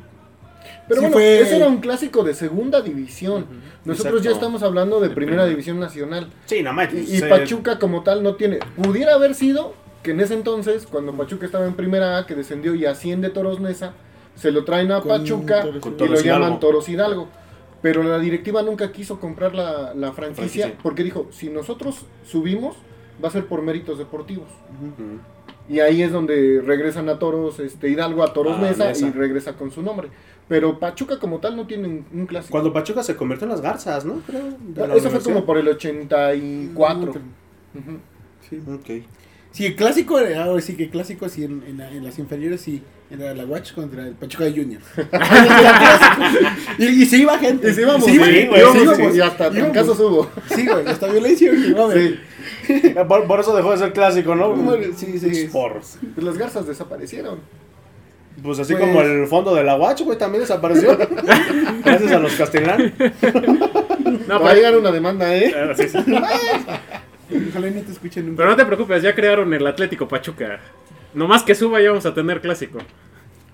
Pero sí bueno, fue- ese era un clásico de segunda división. Nosotros ya estamos hablando de primera división nacional. Sí, nada más. Y, y se- Pachuca como tal no tiene. Pudiera haber sido que en ese entonces, cuando Pachuca estaba en primera A, que descendió y asciende Toros Nesa, se lo traen a Con Pachuca Con y Toros lo llaman Hidalgo. Toros Hidalgo. Pero la directiva nunca quiso comprar la, la franquicia Franquicia. porque dijo, si nosotros subimos, va a ser por méritos deportivos. Ujú. Y ahí es donde regresan a Toros este, Hidalgo, a Toros Ah, Nesa, Nesa. y regresa con su nombre. Pero Pachuca como tal no tiene un, clásico. Cuando Pachuca se convirtió en las garzas, ¿no? Creo, Eso fue como por el 84. Ujú. Sí. Ok. Sí, el clásico, era- ahora sí que clásico, sí, en, en la- en las inferiores, sí, era la Watch contra el Pachuca Juniors. y, y se iba gente. Y sí íbamos, sí, sí, güey, y hasta íbamos. casos hubo. Sí, güey, hasta violencia, güey. Por, por eso dejó de ser clásico, ¿no? Bueno, sí, sí. Por- Pues las garzas desaparecieron. Pues así Pues- como el fondo de la Watch, güey, también desapareció. Gracias a los castellán. No, Va a llegar una demanda, ¿eh? Sí, sí. Ojalá y no te escuchen nunca. Pero no te preocupes, ya crearon el Atlético Pachuca. Nomás que suba ya vamos a tener clásico.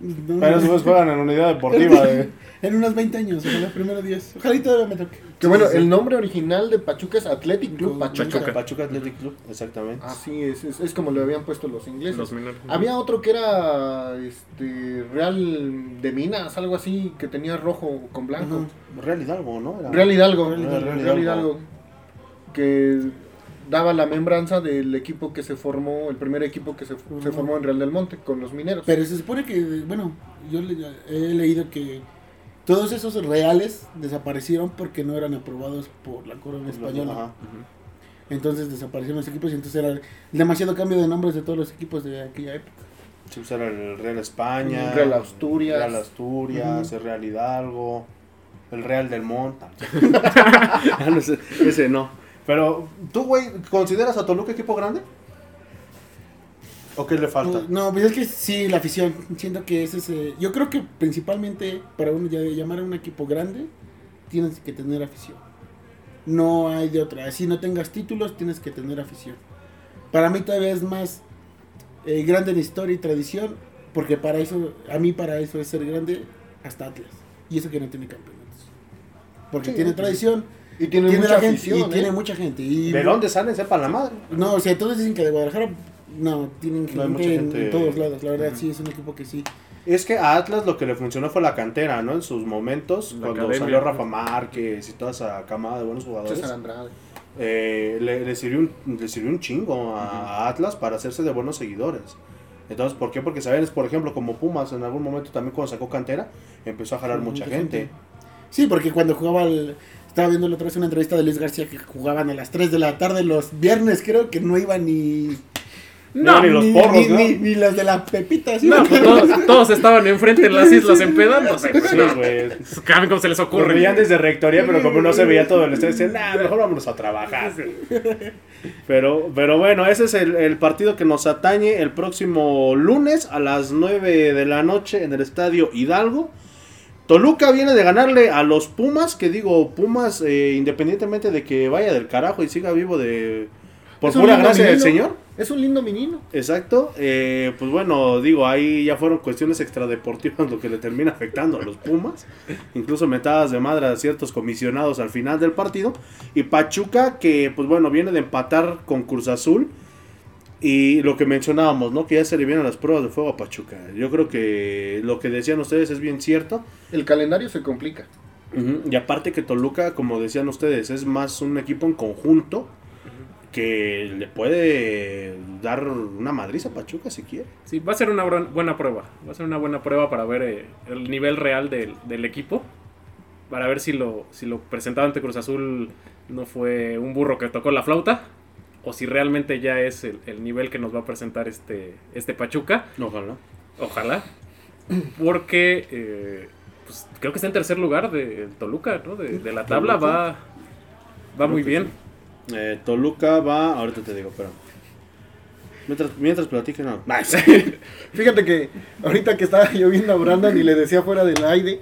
No, Pero no. después juegan en unidad deportiva. De... En unos 20 años, ojalá primero 10. Ojalá y todavía me toque. Que bueno, el nombre original de Pachuca es Athletic Club Pachuca. Pachuca. Pachuca Athletic Club, exactamente. Así es, es, es como lo habían puesto los ingleses. Los. Había otro que era este Real de Minas, algo así, que tenía rojo con blanco. Real Hidalgo, ¿no? Era- Real Hidalgo, Real Real, Hidalgo. Hidalgo. Que daba la membranza del equipo que se formó, el primer equipo que se, se formó en Real del Monte, con los mineros. Pero se supone que, bueno, yo le- he leído que todos esos reales desaparecieron porque no eran aprobados por la corona española. Ajá. Entonces desaparecieron los equipos y entonces era demasiado cambio de nombres de todos los equipos de aquella época. Sí, pues era el Real España. Real Asturias. Real Asturias, el Real Hidalgo. El Real del Monte. Ese no. Pero, ¿tú, güey, consideras a Toluca equipo grande? ¿O qué le falta? No, pues es que sí, la afición. Siento que es ese. Yo creo que principalmente para uno ya llamar a un equipo grande, tienes que tener afición. No hay de otra. Si no tengas títulos, tienes que tener afición. Para mí todavía es más eh, grande en historia y tradición, porque para eso, a mí para eso es ser grande hasta Atlas. Y eso que no tiene campeonatos. Porque Sí, tiene tradición, Y tiene, tiene mucha gente, afición. y ¿eh? tiene mucha gente. Y ¿De dónde salen? Sepa la madre. no, o sea, todos dicen que de Guadalajara, no, tienen No gente, mucha en, todos lados. La verdad, sí, es un equipo que sí. Es que a Atlas lo que le funcionó fue la cantera, ¿no? En sus momentos, La cuando academia. salió Rafa Márquez y toda esa camada de buenos jugadores, eh, le, le sirvió un, le sirvió un chingo a, a Atlas para hacerse de buenos seguidores. Entonces, ¿por qué? Porque sabes, por ejemplo, como Pumas en algún momento también cuando sacó cantera, empezó a jalar Sí, mucha mucha gente. gente. Sí, porque cuando jugaba el... Estaba viendo la otra vez una entrevista de Luis García que jugaban a las 3 de la tarde los viernes, creo que no iban ni... No, ni los porros, ni, ¿no? ni- ni las de la Pepita, ¿sí? No, pues todos, todos estaban enfrente en las islas empedándose. Sí, güey. ¿Cómo cómo se les Lo ocurre? veían desde rectoría, pero como no se veía todo el estrés, decían, nah, mejor vámonos a trabajar. Pero, pero bueno, ese es el, el partido que nos atañe el próximo lunes a las 9 de la noche en el estadio Hidalgo. Toluca viene de ganarle a los Pumas, que digo, Pumas, eh, independientemente de que vaya del carajo y siga vivo de por pura gracia del. Señor. Es un lindo menino. Exacto. eh, pues bueno, digo, ahí ya fueron cuestiones extradeportivas lo que le termina afectando a los Pumas. Incluso metadas de madre a ciertos comisionados al final del partido. Y Pachuca, que pues bueno, viene de empatar con Cruz Azul. Y lo que mencionábamos, ¿no? Que ya se le vienen las pruebas de fuego a Pachuca. Yo creo que lo que decían ustedes es bien cierto. El calendario se complica. Y aparte que Toluca, como decían ustedes, es más un equipo en conjunto que le puede dar una madriz a Pachuca si quiere. Sí, va a ser una buena prueba. Va a ser una buena prueba para ver eh, el nivel real del, del equipo. Para ver si lo, si lo presentado ante Cruz Azul no fue un burro que tocó la flauta. O si realmente ya es el, el nivel que nos va a presentar este, este Pachuca. Ojalá. Ojalá. Porque eh, pues, creo que está en tercer lugar de Toluca, ¿no? De, de la tabla. Va, va muy bien. Eh, Toluca va, ahorita te digo, pero mientras, mientras platiquen, no. Fíjate que ahorita que estaba yo viendo a Brandon y le decía fuera del aire,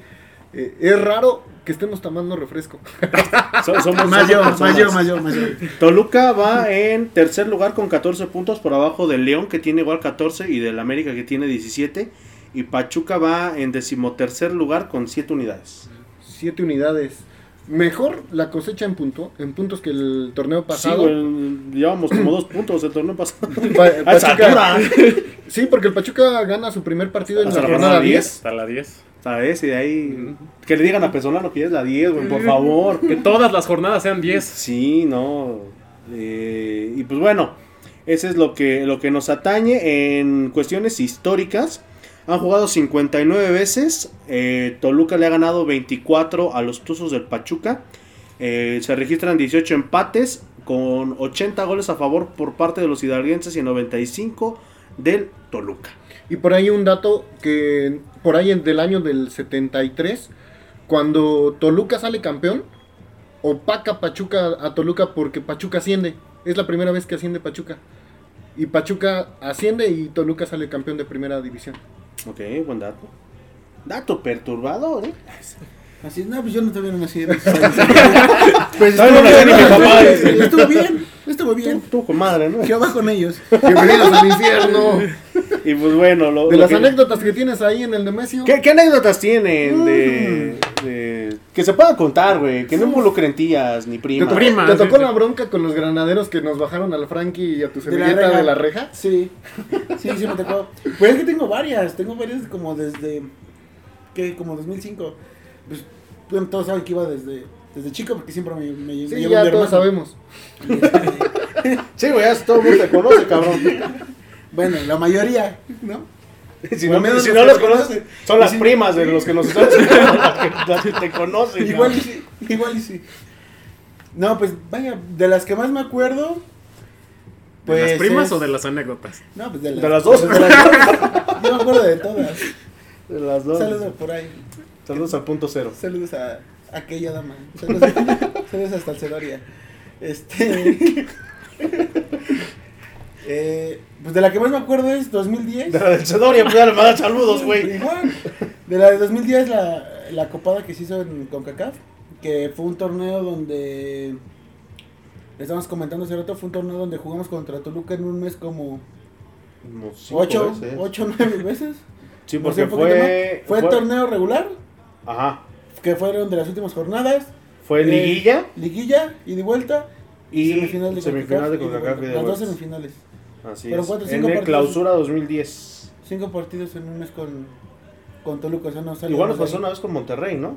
eh, es raro que estemos tomando refresco. So- somos- Más somos yo, personas. más yo, más yo, más yo. Toluca va en tercer lugar con 14 puntos por abajo del León que tiene igual 14 y del América que tiene 17 y Pachuca va en decimotercer lugar con 7 unidades. Siete unidades. Mejor la cosecha en punto, en puntos que el torneo Sí, pasado. güey, llevamos como dos puntos el torneo pasado. Pa- A esa Pachuca- sí, porque el Pachuca gana su primer partido en la la jornada jornada 10. Hasta la 10. ¿Sabes? Y de ahí. Que le digan a Pesolano que ya es la 10, güey, por favor. Que todas las jornadas sean 10. Sí, no. eh, y pues bueno, ese es lo que, lo que nos atañe en cuestiones históricas. Han jugado 59 veces. eh, Toluca le ha ganado 24 a los Tuzos del Pachuca. eh, se registran 18 empates con 80 goles a favor por parte de los hidalguenses y 95 del Toluca. Y por ahí un dato que por ahí del año del 73, cuando Toluca sale campeón, opaca Pachuca a Toluca porque Pachuca asciende. Es la primera vez que asciende Pachuca. Y Pachuca asciende y Toluca sale campeón de primera división. Ok, buen dato. Dato perturbador, ¿eh? Así, no, pues yo no todavía no nací. Pues Todavía no nací ni mi papá, dice. Estuvo bien, estuvo bien. Tú, comadre, ¿no? ¿Qué va con ellos? Bienvenidos al infierno. Y pues bueno, lo, De lo las que- anécdotas que tienes ahí en el Nemesio. ¿Qué, qué anécdotas tienen de, de- que se puedan contar, güey? Que no involucren tías ni ¿Te, primas. tocó- Prima, te sí, tocó sí. la bronca con los granaderos que nos bajaron al Frankie y a tu De servilleta reja. de la reja? Sí, sí, sí me tocó. Pues es que tengo varias, tengo varias como desde, que como 2005. Pues bueno, todos saben que iba desde, desde chico porque siempre me, me, me Sí, llevó ya mi todos sabemos. Este, Sí, güey, ya todo el mundo te conoce, cabrón. bueno, la mayoría, ¿no? si no, menos si no los conoces, son las si- primas de los que nos están escuchando las que, te conocen. Igual y sí, igual y sí. No, pues vaya, de las que más me acuerdo. ¿De las pues, primas es- o de las anécdotas? No, pues de las, De las dos. de las dos. Yo me acuerdo de todas. De las dos. Saludos por ahí. Saludos al punto cero. Saludos a aquella dama. Saludos, saludos hasta el Cedoria. Este. eh, pues de la que más me acuerdo es 2010. De la del Cedoria, pues ya le mandan saludos, güey. Igual. De la de 2010, la, la copada que se hizo en CONCACAF. Que fue un torneo donde. Le estábamos comentando hace rato. Fue un torneo donde jugamos contra Toluca en un mes como cinco 8 veces. o 9 veces. Sí, No porque sé, un poquito fue. más. Fue torneo regular. Ajá. Que fueron de las últimas jornadas. Fue Eh, liguilla liguilla y de vuelta. y semifinal de semifinal de CONCACAF Las dos semifinales. Así Fueron es. cuatro, En cinco el partidos. clausura 2010. Cinco partidos en un mes con, con Toluca. O sea, no sale Igual nos pasó ahí. una vez con Monterrey, ¿no?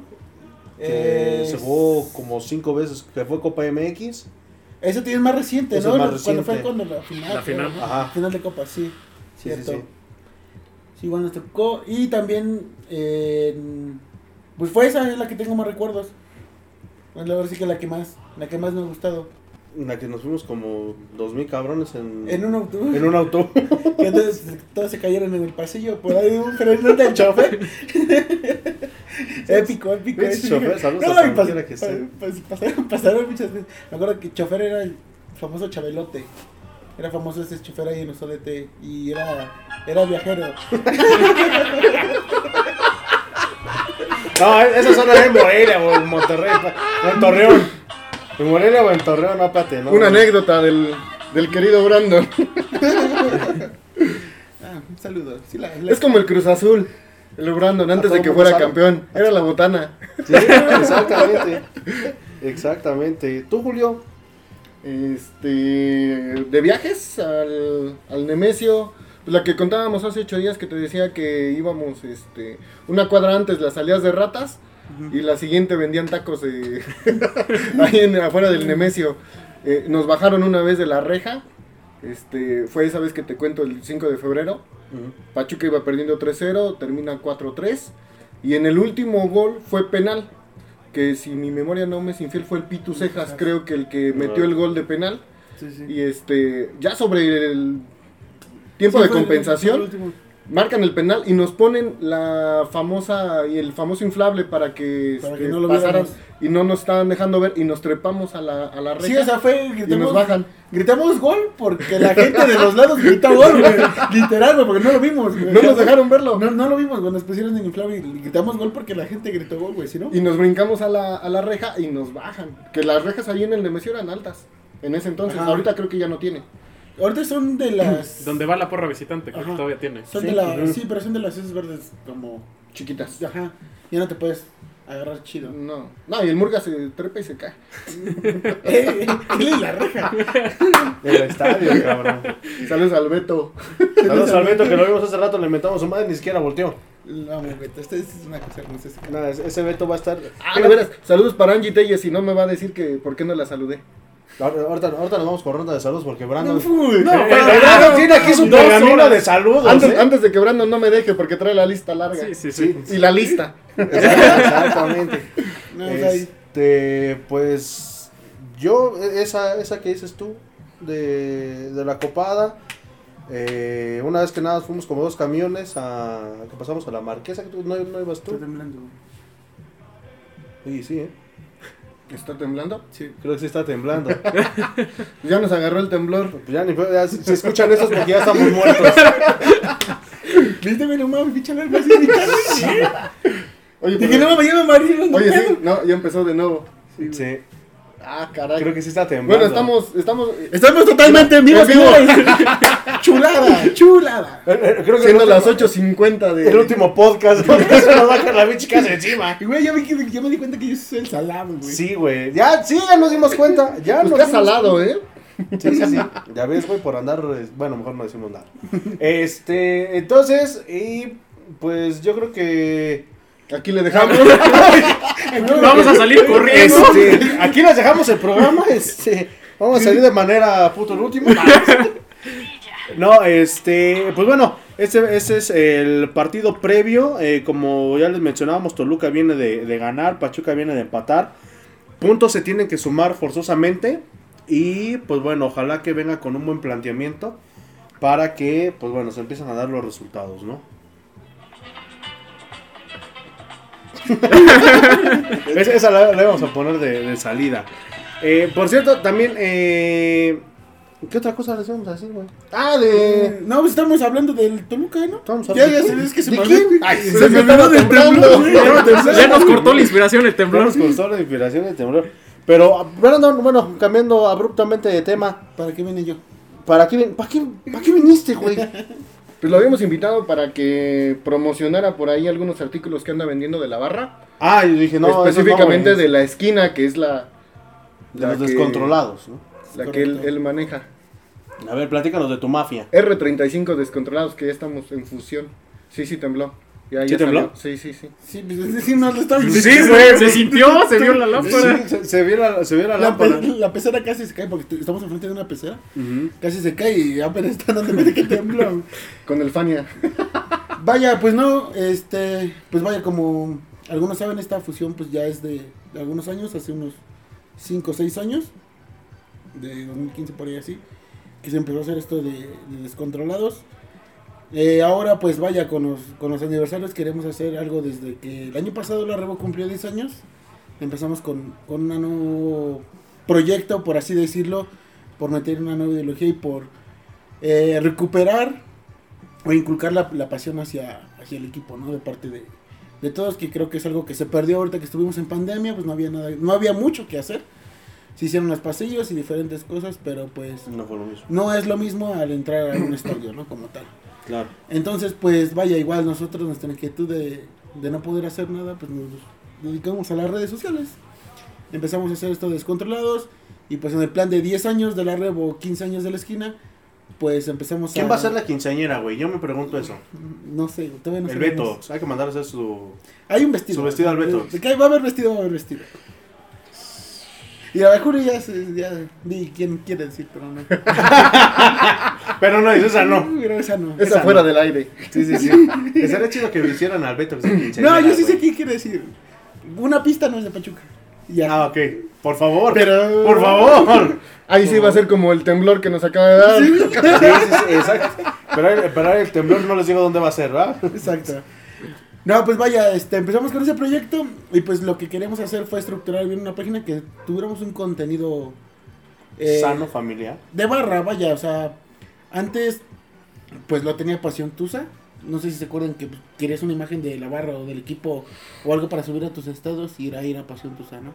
Que Eh, se jugó como cinco veces, que fue Copa MX. Eso tiene más reciente, Eso ¿no? es más Cuando fue reciente. cuando la final. La final. ¿no? Ajá. Final de Copa, sí. Sí, Cierto. sí, Sí, sí. igual nos tocó. Y también, eh, pues fue esa es la que tengo más recuerdos. Pues la verdad sí que la que más, la que más me ha gustado. La que nos fuimos como dos mil cabrones en, En un autobús. en un auto. Que entonces todos se cayeron en el pasillo por ahí un frenón del chofer. épico, épico. Chofer, saludos a No, pas- quiera que pas- pasaron, pasaron muchas veces. Me acuerdo que el chofer era el famoso Chabelote. Era famoso ese chofer ahí en ODT y era, era viajero. No, esa zona era en Morelia o en Monterrey. En Torreón. En Morelia o en Torreón, no, espérate, ¿no? Una anécdota del, del querido Brandon. Ah, un saludo. Sí, la- la- Es como el Cruz Azul. El Brandon, antes de que fuera sabe. campeón. Era la botana. Sí, exactamente. Exactamente. ¿Tú, Julio? Este, de viajes al, al Nemesio, la que contábamos hace ocho días que te decía que íbamos este, una cuadra antes las salidas de ratas y la siguiente vendían tacos de, ahí en, afuera del Nemesio. Eh, nos bajaron una vez de la reja, este, fue esa vez que te cuento el 5 de febrero. Pachuca iba perdiendo 3-0, termina 4-3 y en el último gol fue penal. Que si mi memoria no me es infiel fue el Pitu Cejas, creo que el que metió el gol de penal. Sí, sí. Y este, ya sobre el tiempo Sí, de compensación, el marcan el penal y nos ponen la famosa y el famoso inflable para que, Para este, que no lo pasaran y no nos estaban dejando ver y nos trepamos a la, a la reja. Sí, o sea, fue. y Gritamos, nos bajan. gritamos gol porque la gente de los lados gritó gol, güey. Literal, güey, porque no lo vimos, güey. No nos dejaron verlo. No, no lo vimos, güey. Nos pusieron en inflable y gritamos gol porque la gente gritó gol, güey. Si no, Y nos brincamos a la, a la reja y nos bajan. Que las rejas ahí en el Nemesio eran altas. En ese entonces, Ajá. ahorita creo que ya no tiene. Ahorita son de las. Donde va la porra visitante, creo que todavía tiene. Son Sí. de la. Sí, pero son de las esas verdes como. Chiquitas. Ajá. Ya no te puedes agarrar chido. No. No, y el Murga se trepa y se cae. Eh, la reja. El estadio, cabrón. Saludos al Beto. Saludos al Beto que lo vimos hace rato, le metamos su madre, ni siquiera volteó. No, güey, esta es una cosa hermosa. Nada, ese ese Beto va a estar. Ah, de veras. Saludos para Angie Telles y no me va a decir que por qué no la saludé. Ahorita, ahorita nos vamos con ronda de saludos porque Brandon. No, pero Brandon tiene aquí su pergamino de saludos. Antes, ¿eh? antes de que Brandon no me deje porque trae la lista larga. Sí, sí, sí. Y la lista. Exactamente. No, Este, pues yo, e- esa, esa que dices tú, de, de la copada, eh, una vez que nada fuimos como dos camiones a, que pasamos a la marquesa, que tú no, no ibas Estoy tú. temblando, güey. Sí, sí, ¿eh? ¿Está temblando? Sí. creo que sí está temblando. Ya nos agarró el temblor. Pues ya ni ya, si, si escuchan eso es porque ya estamos muertos. ¿Viste, güey? No mames, pinche alarma así casa, Oye, Dije, pero- no me llama Mario, no Oye, sí, no, ya empezó de nuevo. Sí, Ah, caray. creo que sí está temblando. Bueno, estamos, estamos Estamos totalmente en vivo, En vivo. señores. chulada, chulada. Eh, eh, creo que siendo las último- 8.50 de... El último podcast, porque se nos baja la bicha casi encima. Y güey, ya me, ya me di cuenta que yo soy el salado, güey. Sí, güey. Ya, sí, ya nos dimos cuenta. Ya Pues nos está dimos salado, cuenta. ¿eh? Sí, sí, sí. Ya ves, güey, por andar. eh, Bueno, mejor no decimos nada. Este, entonces, y pues yo creo que. Aquí le dejamos. Vamos a salir corriendo. Este, aquí les dejamos el programa. Este, vamos a salir de manera puto el último. No, este, pues bueno, este, este es el partido previo. eh, como ya les mencionábamos, Toluca viene de, de ganar, Pachuca viene de empatar. Puntos se tienen que sumar forzosamente. Y pues bueno, ojalá que venga con un buen planteamiento para que, pues bueno, se empiezan a dar los resultados, ¿no? Es- esa la, la vamos a poner de, de salida. Eh, por cierto, también, eh, ¿qué otra cosa les vamos a decir, güey? Ah, de... Eh, No, pues estamos hablando del Toluca, ¿no? Estamos Ya, hablando- ya se es que se ¿De me quién? olvidó. Ay, se, se me me olvidó estaba del temblor. Ya nos cortó la inspiración el Ya temblor. nos costó la inspiración y temblor. Pero, Brandon, bueno, cambiando abruptamente de tema, ¿Para qué vine yo? ¿para qué, ¿para qué, para qué viniste, güey? Pues lo habíamos invitado para que promocionara por ahí algunos artículos que anda vendiendo de la barra. Ah, yo dije, no, específicamente no, de la esquina, que es la, de la los que- descontrolados, ¿no? la que él maneja. A ver, platícanos de tu mafia. R35 descontrolados, que ya estamos en fusión. Sí, sí tembló. Ya, ¿Sí ya tembló? salió. Sí, sí, sí. Sí, pues sí, no lo estaba Sí, güey, se sintió, se vio la lámpara. Sí, se, se vio la, se vio la, La, lámpara. pe- la pecera casi se cae porque estamos enfrente de una pecera. Casi se cae y apenas está dando de que tembló. Con el Fania. Vaya, pues no, este, pues vaya, como algunos saben, esta fusión pues ya es de, de algunos años, hace unos 5 o 6 años, de 2015 por ahí así, que se empezó a hacer esto de, de descontrolados. Eh, ahora pues vaya, con los, con los aniversarios queremos hacer algo desde que el año pasado la Rebo cumplió 10 años, empezamos con, con un nuevo proyecto, por así decirlo, por meter una nueva ideología y por eh, recuperar o inculcar la, la pasión hacia, hacia el equipo, ¿no? De parte de, de todos, que creo que es algo que se perdió ahorita que estuvimos en pandemia, pues no había nada, no había mucho que hacer. se hicieron los pasillos y diferentes cosas, pero pues No fue lo mismo. no es lo mismo al entrar a un estadio, ¿no? Como tal. Claro. Entonces, pues vaya, igual nosotros nuestra inquietud de, de no poder hacer nada, pues nos dedicamos a las redes sociales. Empezamos a hacer esto descontrolados y pues en el plan de 10 años de la red o 15 años de la esquina, pues empezamos ¿Quién va a ser la quinceañera, güey? Yo me pregunto eso. No sé, todavía no El sabemos. Beto. Hay que mandar a hacer su... Hay un vestido. Su vestido al Beto. De que va a haber vestido, va a haber vestido. Y a la Juli ya, se- ya vi quién quiere decir, pero no. Pero no, esa no. Pero esa no. Esa fuera del aire. Sí, sí, sí. Estaría chido que hicieran al Beto. No, yo sí sé quién quiere decir. Una pista no es de Pachuca. Ya. Ah, ok. Por favor. Pero- Por favor. Ahí sí va a ser como el temblor que nos acaba de dar. Sí, sí, sí, exacto. Pero, pero el temblor no les digo dónde va a ser, ¿verdad? Exacto. No, pues vaya, este, empezamos con ese proyecto y pues lo que queríamos hacer fue estructurar bien una página que tuviéramos un contenido eh, Sano, familiar. de barra, vaya, o sea, antes pues lo tenía Pasión Tusa. No sé si se acuerdan que pues, querías una imagen de la barra o del equipo o algo para subir a tus estados y ir a ir a Pasión Tusa, ¿no?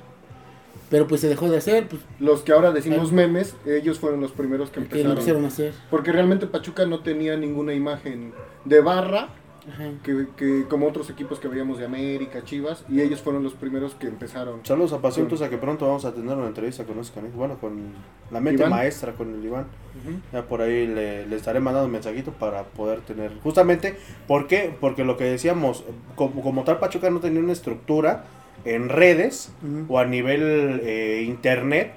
Pero pues se dejó de hacer, pues Los que ahora decimos memes, ellos fueron los primeros que que lo empezaron. quisieron hacer. Porque realmente Pachuca no tenía ninguna imagen de barra. Que, que como otros equipos que veíamos de América, Chivas, y ellos fueron los primeros que empezaron. Saludos a Pacientos a que pronto vamos a tener una entrevista con ese canijo. Bueno, con la mente Iván. maestra, con el Iván. Ujú. Ya por ahí le, le estaré mandando un mensajito para poder tener. Justamente, ¿por qué? Porque lo que decíamos, como, como tal Pachuca no tenía una estructura en redes o a nivel eh, internet.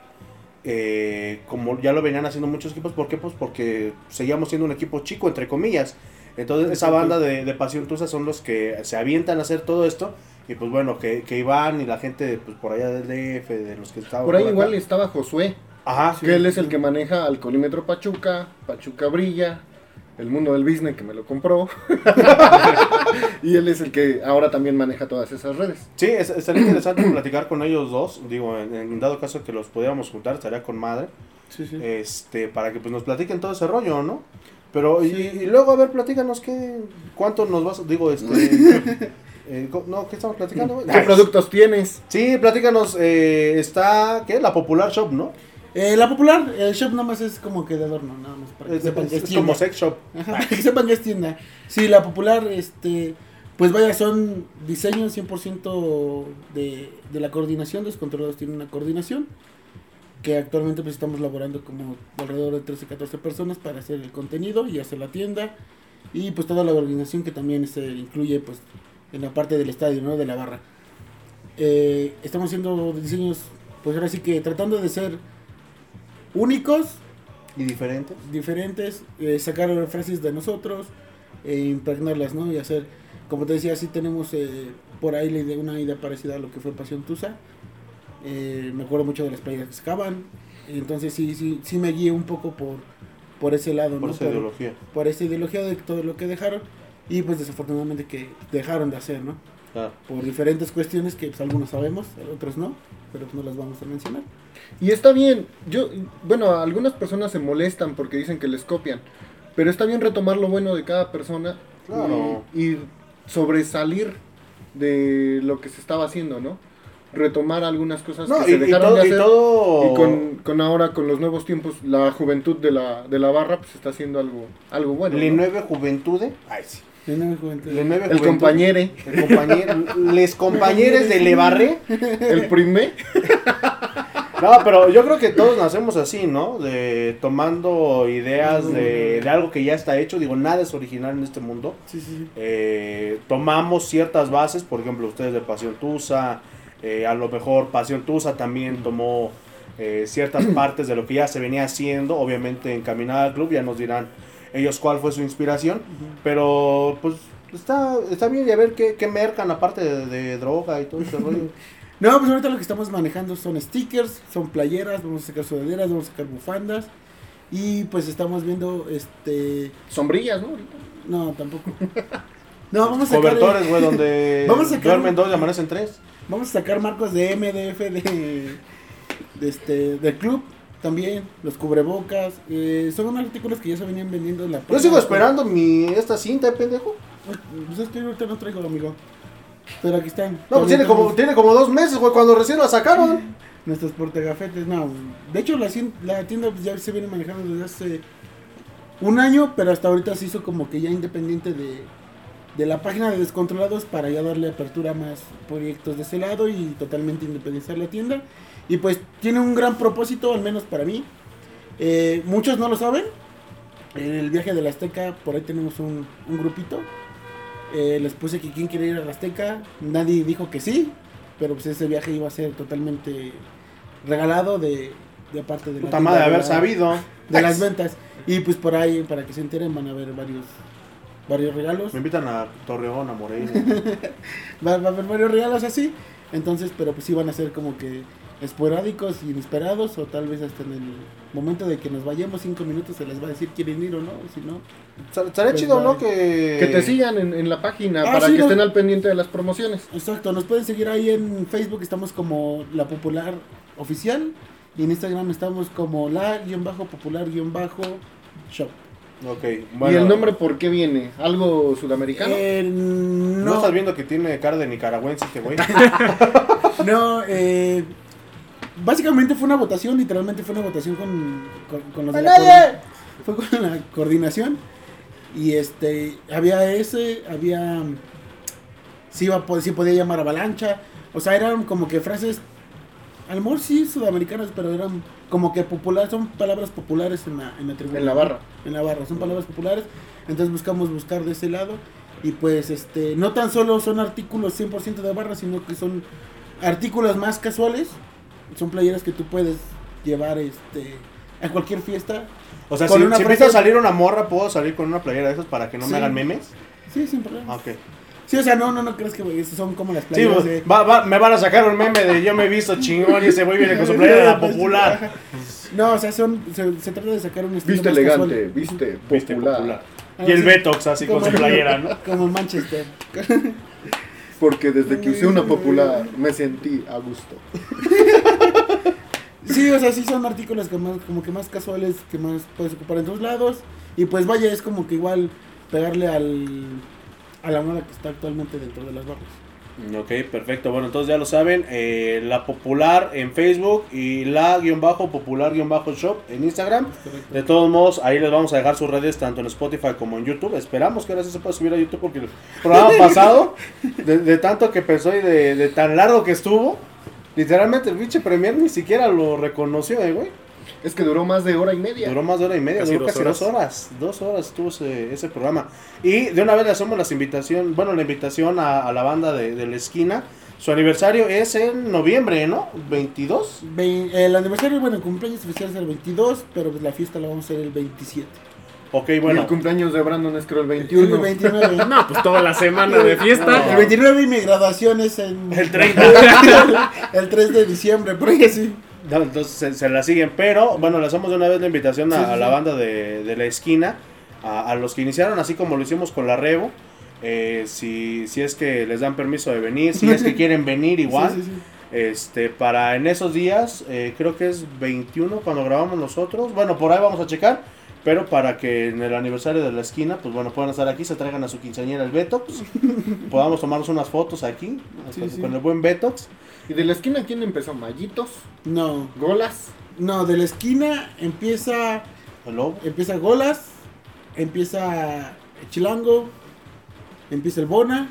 eh, como ya lo venían haciendo muchos equipos, ¿por qué? Pues porque seguíamos siendo un equipo chico, entre comillas. Entonces, esa banda de, de Pasión Tusa son los que se avientan a hacer todo esto. Y pues bueno, que, que Iván y la gente pues, por allá del DF, de los que estaban. Por ahí igual estaba Josué, Ajá, sí. que él es el que maneja Alcoholímetro Pachuca, Pachuca Brilla, el mundo del business que me lo compró. y él es el que ahora también maneja todas esas redes. Sí, es- estaría interesante platicar con ellos dos. Digo, en, en dado caso que los pudiéramos juntar, estaría con madre. Sí, sí. Este, para que pues nos platiquen todo ese rollo, ¿no? Pero, y, y luego, a ver, platícanos qué, cuánto nos vas, digo, este, eh, no, ¿qué estamos platicando? ¿Qué productos tienes? Sí, platícanos, eh, está, ¿qué? La Popular Shop, ¿no? Eh, la popular, el shop nada más es como que de adorno, nada más para que Es, sepan que es como sex shop. Ajá, para que sepan que es tienda. Sí, la popular, este, pues vaya, son diseños 100% de, de la coordinación, los controlados tienen una coordinación, que actualmente pues estamos laborando como alrededor de 13, 14 personas para hacer el contenido y hacer la tienda, y pues toda la organización que también se incluye pues en la parte del estadio, ¿no? De la barra. Eh, estamos haciendo diseños, pues ahora sí que tratando de ser únicos, Y diferente. diferentes, eh, sacar frases de nosotros, e impregnarlas, ¿no? Y hacer, como te decía, sí tenemos eh, por ahí una idea parecida a lo que fue Pasión Tusa. Eh, me acuerdo mucho de las playas que sacaban. Entonces sí, sí, sí me guié un poco por, por ese lado, Por ¿no? esa ideología. por esa ideología de todo lo que dejaron. Y pues desafortunadamente que dejaron de hacer, ¿no? Claro. Por diferentes cuestiones que pues, algunos sabemos, otros no, pero pues no las vamos a mencionar. Y está bien, yo, bueno, algunas personas se molestan porque dicen que les copian, pero está bien retomar lo bueno de cada persona Claro. y, y sobresalir de lo que se estaba haciendo, ¿no? Retomar algunas cosas No, que y, se y dejaron todo, de y hacer. todo- Y con, con ahora, con los nuevos tiempos, la juventud de la, de la barra, pues está haciendo algo, algo bueno. Le ¿no? nueve juventude. Ay, sí. Le nueve El juventud- compañere, El compañero. les compañeros de Lebarré. el primer. No, pero yo creo que todos nacemos así, ¿no? De tomando ideas de, de algo que ya está hecho. Digo, nada es original en este mundo. Sí, sí, sí. Eh, tomamos ciertas bases, por ejemplo, ustedes de Pasión Tusa, eh, a lo mejor Pasión Tusa también tomó eh, ciertas partes de lo que ya se venía haciendo, obviamente encaminada al club, ya nos dirán ellos cuál fue su inspiración, pero pues está, está bien y a ver qué, qué mercan aparte de, de droga y todo ese rollo. No, pues ahorita lo que estamos manejando son stickers, son playeras, vamos a sacar sudaderas, vamos a sacar bufandas. Y pues estamos viendo, este... Sombrillas, ¿no? No, tampoco. No, vamos a sacar... Cobertores, güey, donde Vamos a sacar duermen dos y amanecen tres. Vamos a sacar marcos de MDF de, de este, del club. También, los cubrebocas. eh, son artículos que ya se venían vendiendo en la Yo sigo esperando mi esta cinta, pendejo. Pues es que ahorita no traigo, amigo. Pero aquí están. No, pues tiene como, tiene como dos meses, güey, cuando recién la sacaron. Nuestros portagafetes, no. De hecho, la, la tienda pues, ya se viene manejando desde hace un año, pero hasta ahorita se hizo como que ya independiente de, de la página de Descontrolados para ya darle apertura a más proyectos de ese lado y totalmente independizar la tienda. Y pues tiene un gran propósito, al menos para mí. Eh, muchos no lo saben. En el viaje de la Azteca, por ahí tenemos un, un grupito. Eh, les puse que quién quiere ir a la Azteca. Nadie dijo que sí. Pero pues ese viaje iba a ser totalmente regalado de, de parte de la Puta madre, de de haber la- sabido. De las ventas. Y pues por ahí, para que se enteren, van a haber varios varios regalos. Me invitan a Torreón, a Morelia. Va, va a haber varios regalos así. Entonces, pero pues sí van a ser como que esporádicos, inesperados, o tal vez hasta en el momento de que nos vayamos cinco minutos se les va a decir quieren ir o no, si no. Estaría Pues chido. ¿no? Que... Que te sigan en, en la página Ah, para sí, que no. estén al pendiente de las promociones. Exacto, nos pueden seguir ahí en Facebook, estamos como La Popular Oficial, y en Instagram estamos como La-Popular-Shop. Ok, ¿Y bueno. el nombre por qué viene? ¿Algo sudamericano? Eh, ¿No no, estás viendo que tiene cara de nicaragüense este güey? no, eh, básicamente fue una votación, literalmente fue una votación con, con, con los de la fue con la coordinación y este había ese, había sí iba sí podía llamar avalancha, o sea, eran como que frases a lo mejor sí sudamericanas, pero eran como que populares, son palabras populares en la, en la tribuna. En la barra. En la barra, son palabras populares. Entonces buscamos buscar de ese lado. Y pues este no tan solo son artículos 100% de barra, sino que son artículos más casuales. Son playeras que tú puedes llevar este a cualquier fiesta. O sea, si, si empieza a salir una morra, ¿puedo salir con una playera de esas para que no Sí. me hagan memes? Sí, sin problema. Ah, Ok. Sí, o sea, no, no, no crees que güey, son como las Sí, playeras pues, de... va- va- me van a sacar un meme de yo me he visto chingón y ese güey viene con su playera de la popular. No, o sea, son, se, se trata de sacar un estilo Viste más elegante, casual. viste Viste popular. Ah, Y el sí. Betox así con su playera, ¿no? Como en Manchester. Porque desde que usé una popular me sentí a gusto. Sí, o sea, sí son artículos que más, como que más casuales, que más puedes ocupar en todos lados. Y pues vaya, es como que igual pegarle al, a la moda que está actualmente dentro de las barras. Ok, perfecto. Bueno, entonces ya lo saben. eh, la popular en Facebook y la guion bajo popular guion bajo shop en Instagram. De todos modos, ahí les vamos a dejar sus redes tanto en Spotify como en YouTube. Esperamos que ahora sí se pueda subir a YouTube porque el programa pasado, de, de tanto que pensó y de, de tan largo que estuvo, literalmente el pinche premier ni siquiera lo reconoció, eh, güey. Es que duró más de hora y media. Duró más de hora y media, Casi duró dos casi dos horas. Dos horas estuvo ese, ese programa. Y de una vez le hacemos las invitación, bueno, la invitación a, a la banda de, de la esquina. Su aniversario es en noviembre, ¿no? 22. Ve- el aniversario, bueno, el cumpleaños oficial es el 22, pero pues la fiesta la vamos a hacer el 27. Ok, Y bueno. el cumpleaños de Brandon es creo el El 21. 29. No, pues toda la semana de fiesta. El 29 y mi graduación es en... El 30. el 3 de diciembre, por ahí así. No, entonces se, se la siguen. Pero bueno, le hacemos de una vez la invitación a, Sí, sí, a la banda de, de la esquina. A, a los que iniciaron, así como lo hicimos con la Revo. eh, si, si es que les dan permiso de venir, si es que quieren venir igual. Este, para en esos días, eh, creo que es 21 cuando grabamos nosotros. Bueno, por ahí vamos a checar. Pero para que en el aniversario de la esquina, pues bueno, puedan estar aquí, se traigan a su quinceañera el Betox. podamos tomarnos unas fotos aquí Sí, con, sí. con el buen Betox. ¿Y de la esquina quién empezó? ¿Mallitos? No, ¿Golas? no, de la esquina empieza lobo. empieza Golas, empieza Chilango, empieza el Bona,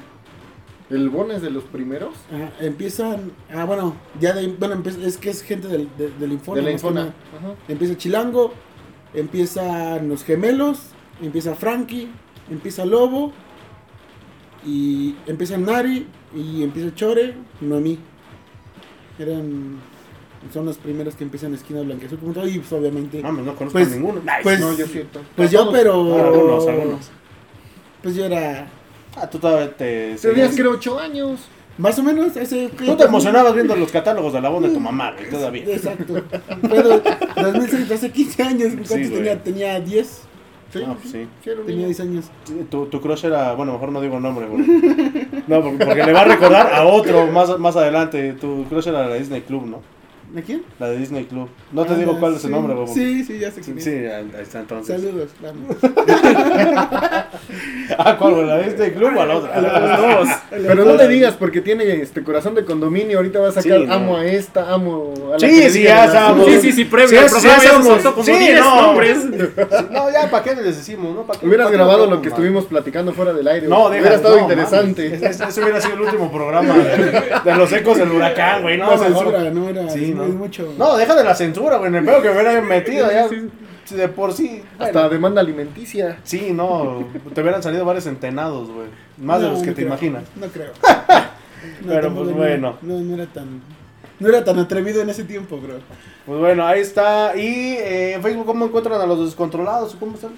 ¿El Bon es de los primeros? ajá, empiezan, ah bueno, ya de, bueno, es que es gente del, de- del Infona, de la Infona. Ajá. empieza Chilango, empiezan los gemelos, empieza Frankie, empieza Lobo, y empieza Nari, y empieza Chore, Noemí. Eran, son los primeros que empiezan esquina blanqueazul, como todo, y pues obviamente, Mames, no conozco Pues- a ninguno. Nice. pues, No, yo siento. pues yo, pero, Algunos, algunos. pues yo era, Ah, tú todavía te. Tenías creo 8 años. más o menos, ese... Tú te emocionabas viendo los catálogos de la voz de tu mamá, güey, todavía. Exacto. Pero 2006, hace 15 años, ¿cuántos Sí, tenía? Tenía 10, Sí, Ah, sí. sí, tenía niño. 10 años. Tu, tu crush era. Bueno, mejor no digo el nombre, güey. No, porque, porque le va a recordar a otro más, más adelante. Tu crush era la Disney Club, ¿no? ¿De quién? La de Disney Club. No te Ah, digo cuál es el nombre, Bobo. Sí, sí, ya sé quién sí, ahí está entonces. Saludos, vamos. Ah, ¿cuál? ¿La de Disney Club o a la otra? A los dos. Pero no le digas porque tiene este corazón de condominio. Ahorita va a sacar Sí, no. amo a esta, amo a la Sí, que sí, ya sabemos. Sí, sí, sí, previo Sí, ya soltó como sí, 10 no. nombres. No, ya, ¿para qué les decimos? No, ¿Para qué- Hubieras para grabado lo que man? estuvimos platicando fuera del aire. No, Hubiera estado no, interesante. Ese, hubiera sido el último programa de, los ecos del huracán, güey. No, No, era. Sí, no. muy mucho. No, deja de la censura, güey. En el pedo que me hubieran metido ya. si De por sí. Hasta bueno. demanda alimenticia. Sí, no. Te hubieran salido varios centenados, güey. Más de los que no te creo, imaginas. No creo. Pero, pues, no, bueno. No, no era tan. No era tan atrevido en ese tiempo, bro. Pues bueno, ahí está. Y eh, en Facebook, ¿cómo encuentran a los descontrolados? ¿Cómo están?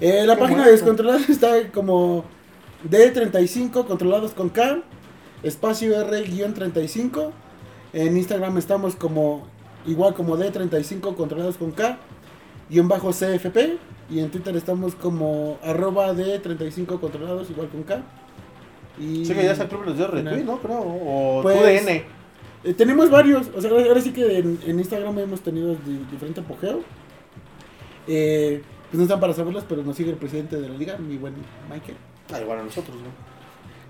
¿Qué- Eh, la página de Descontrolados está como D35 controlados con K, espacio R-35. En Instagram estamos como igual como D35 controlados con K, guion bajo CFP. Y en Twitter estamos como arroba D35 controlados igual con K. Y Sí, que ya club les dio retweet, ¿no? Creo. O Pues, eh, tenemos varios, o sea, ahora sí que en, en Instagram hemos tenido di- diferente apogeo. Eh, pues no están para saberlos, pero nos sigue el presidente de la liga, mi buen Michael. Ah, igual a nosotros, ¿no?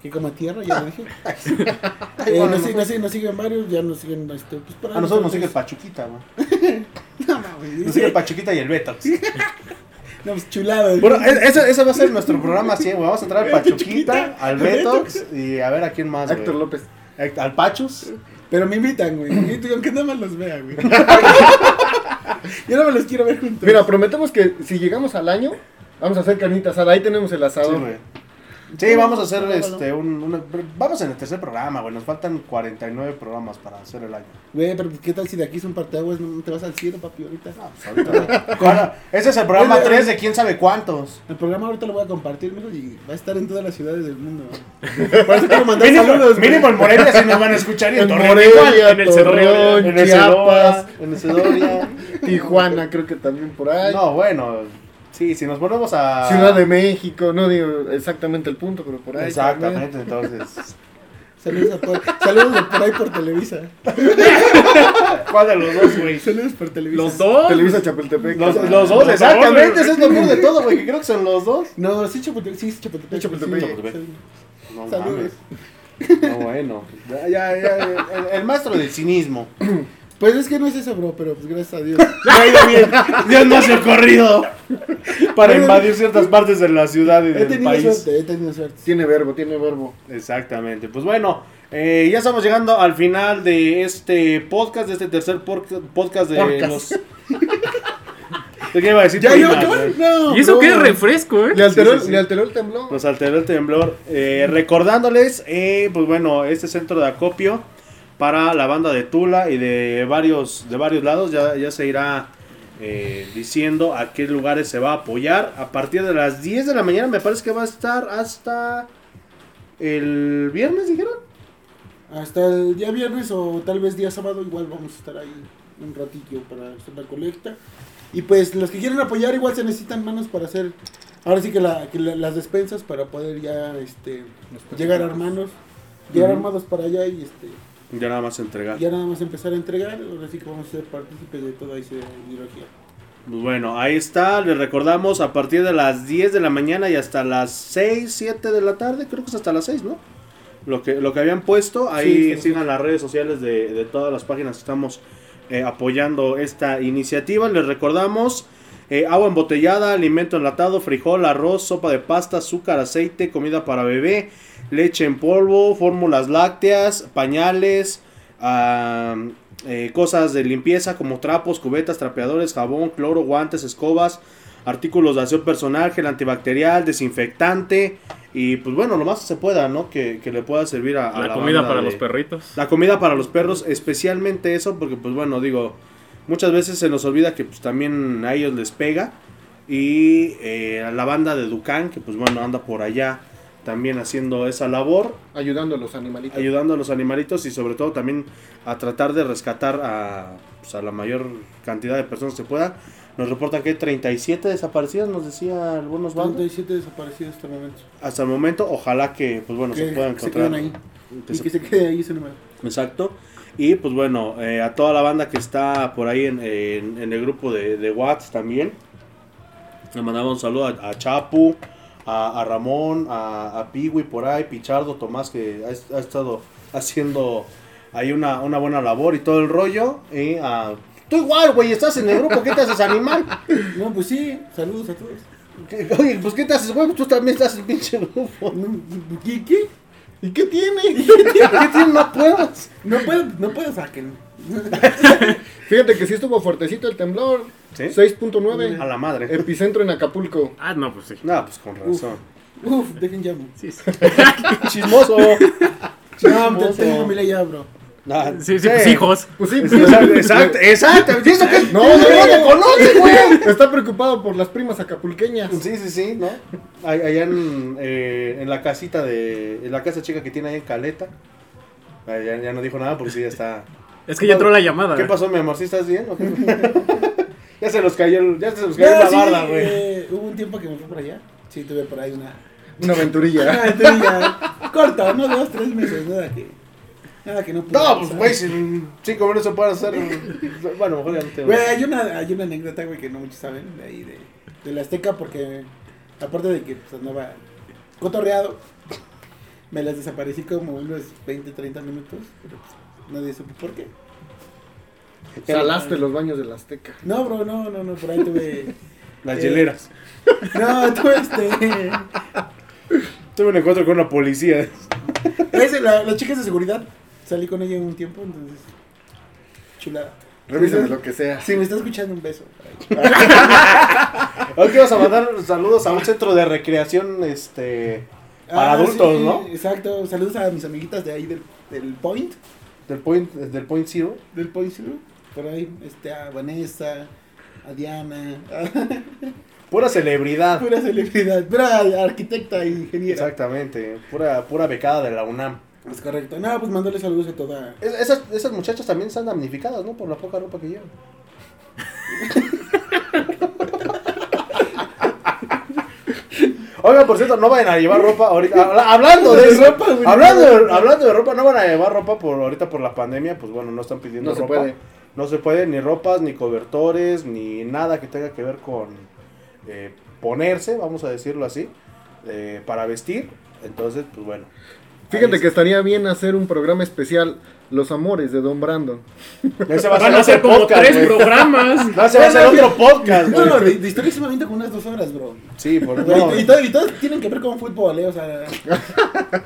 Que como tierra, ya lo dije. Ah, Eh, nos, siguen, nosotros. nos siguen- varios, ya nos siguen. Este, pues, para A nosotros nos sigue el Pachuquita, güey. No, mames, Nos sigue el Pachuquita y el Betox. No, pues, chulado. Bueno, ese, ese va a ser nuestro programa 100, güey. Vamos a entrar al Pachuquita, al Betox y a ver a quién más, Héctor. López. Al Pachus. Pero me invitan, güey. Aunque nada más los vea, güey. Yo no me los quiero ver juntos. Mira, prometemos que si llegamos al año, vamos a hacer carnitas asada. Ahí tenemos el Sí, Sí, vamos a hacer este un, una- vamos en el tercer programa, güey. Nos faltan 49 programas para hacer el año. Güey, pero ¿qué tal si de aquí es un parteaguas? No te vas al cielo, papi, ahorita. Pues ahorita, güey. Bueno, ese es el programa Oye, 3 de quién sabe cuántos. El programa ahorita lo voy a compartir, mijo, y va a estar en todas las ciudades del mundo. Por eso quiero mandar Mínimo, saludos, mínimo en Morelia si nos van a escuchar y en Torreón Morelia, en el Cedorón, en el Chiapas. En el. Tijuana, creo que también por ahí. No, bueno, sí, si nos ponemos a Ciudad de México, no digo exactamente el punto, pero por ahí. Exactamente, entonces. Saludos, a por, saludos de por ahí por Televisa. ¿Cuál de los dos, güey? Saludos por Televisa. Los dos. Televisa Chapultepec. Los, Ah, los dos, exactamente, ese es lo peor de todo, güey, que creo que son los dos. No, sí, Chapultepec. Sí, sí, Chapultepec. Chapultepec. sí, Chapultepec. No Saludos. mames. No, bueno. Ya, ya, ya, el, el maestro del cinismo. Pues es que no es eso, bro, pero pues gracias a Dios. Ha ido bien. Dios no se ha corrido para invadir ciertas partes de la ciudad y He del tenido país. suerte, he tenido suerte. Tiene verbo, tiene verbo. Exactamente. Pues bueno, eh, ya estamos llegando al final de este podcast, de este tercer podcast de Podcast. los. ¿De qué iba a decir? ¿Ya acabar? güey? No, Y eso no. que es refresco, ¿eh? Le alteró, sí, sí. Le alteró el temblor. Nos alteró el temblor. Eh, recordándoles, eh, pues bueno, este centro de acopio para la banda de Tula y de varios, de varios lados ya, ya se irá eh, diciendo a qué lugares se va a apoyar. A partir de las 10 de la mañana me parece que va a estar hasta el viernes, dijeron. Hasta el día viernes o tal vez día sábado igual vamos a estar ahí un ratillo para hacer la colecta. Y pues los que quieren apoyar igual se necesitan manos para hacer, ahora sí que, la, que la- las despensas para poder ya este llegar armados, llegar armados para allá y este Ya nada más entregar. ya nada más empezar a entregar, ahora sí que vamos a ser partícipes de toda esa ideología. Pues bueno, ahí está, les recordamos a partir de las 10 de la mañana y hasta las 6, 7 de la tarde, creo que es hasta las 6, ¿no? Lo que, lo que habían puesto, ahí sí, sigan las redes sociales de, de todas las páginas que estamos eh, apoyando esta iniciativa. Les recordamos eh, agua embotellada, alimento enlatado, frijol, arroz, sopa de pasta, azúcar, aceite, comida para bebé, leche en polvo, fórmulas lácteas, pañales, eh, cosas de limpieza como trapos, cubetas, trapeadores, jabón, cloro, guantes, escobas, artículos de aseo personal, gel antibacterial, desinfectante y pues bueno, lo más que se pueda, ¿no? Que, que le pueda servir a, a La comida para de- los perritos. la comida para los perros, especialmente eso, porque pues bueno, digo, muchas veces se nos olvida que pues también a ellos les pega. Y eh, a la banda de Ducán, que pues bueno, anda por allá también haciendo esa labor, Ayudando a los animalitos. ayudando a los animalitos y sobre todo también a tratar de rescatar a, pues, a la mayor cantidad de personas que se pueda. Nos reportan que hay 37 desaparecidas, nos decía algunos bandos. 37 desaparecidos hasta el momento. Hasta el momento, ojalá que pues bueno, se Que puedan se encontrar queden ahí. Que Y se- que se quede ahí ese número. Exacto. Y pues bueno, eh, a toda la banda que está por ahí en, en- en el grupo de, de Watts también. Le mandamos un saludo a, a Chapu, a, a Ramón, a, a Piwi por ahí, Pichardo, Tomás que ha, ha estado haciendo ahí una, una buena labor y todo el rollo. Y a... Tú igual, güey, estás en el grupo, ¿qué te haces animal? No, pues sí, saludos a todos. ¿Qué- Oye, pues ¿qué te haces, güey? Tú también estás en el pinche grupo. No, ¿Qué? ¿Qué? ¿Y qué tiene? ¿Qué tienes? No puedes. No puedo, no puedo saquen. Fíjate que sí estuvo fuertecito el temblor. ¿Sí? 6.9. A la madre. Epicentro en Acapulco. Ah, no, pues sí. No, pues con razón. Uf, dejen llamo. Sí, sí. Chismoso. No, te- tengo familia ya, bro. Ah, Sí, sí, pues hijos. Pues sí, Exacto, exacto, exacto. ¿Y eso qué? No, no, no te conoce, güey. Está preocupado por las primas acapulqueñas. Sí, sí, sí, ¿no? Allá en, eh, en la casita de. En la casa chica que tiene ahí en Caleta. Ya, ya no dijo nada porque sí ya está. Es que ya entró la llamada. ¿Qué pasó, mi amor? ¿Sí estás bien? ya se los cayó, el- ya se los cayó No, la sí, barda, güey. eh, hubo un tiempo que me fui por allá. Sí, tuve por ahí una. Una aventurilla. Una aventurilla corta, no dos, tres meses, nada que. Nada que no pude No, pues, güey, si cinco minutos se pueden hacer. Bueno, mejor ya no te Güey, hay una, hay una anécdota, güey, que no muchos saben de ahí de, de la Azteca, porque aparte de que pues, andaba cotorreado, me las desaparecí como unos 20, 30 minutos, pero pues, nadie supo por qué. Salaste los baños de la Azteca. No, bro, no, no, no, por ahí tuve. Las eh, hieleras. No, tuve este. Tuve un encuentro con una policía. Ese, la, las chicas de seguridad. Salí con ella un tiempo, entonces. Chulada. Revísame lo que sea. Si me está escuchando, un beso. Hoy que vas a mandar saludos a un centro de recreación este para Ah, adultos, sí, ¿no? Exacto. Saludos a mis amiguitas de ahí del, del Point. Del point, del point zero. Del Point Zero. Por ahí, este, a Vanessa, a Diana, Pura celebridad. pura celebridad, pura arquitecta y ingeniera. Exactamente. Pura, pura becada de la UNAM. Es correcto. No, pues mándale saludos a toda. Es- esas, esas muchachas también están damnificadas, ¿no? Por la poca ropa que llevan. Oigan, por cierto, no vayan a llevar ropa ahorita. Habla- Hablando de De eso, ropa, güey. hablando, de, hablando de ropa, no van a llevar ropa por ahorita por la pandemia, pues bueno, no están pidiendo No se ropa. puede. No se puede ni ropas, ni cobertores, ni nada que tenga que ver con eh, ponerse, vamos a decirlo así, eh, para vestir. Entonces, pues bueno. Fíjate que estaría bien hacer un programa especial, Los Amores de Don Brandon. Ese va a Van a como podcast, tres güey. programas. No, ese va a ser otro podcast, No, no, de, de historia se me avienta como unas dos horas, bro. Sí, por Y- no. y, todo- y todos tienen que ver con fútbol, ¿eh? O sea,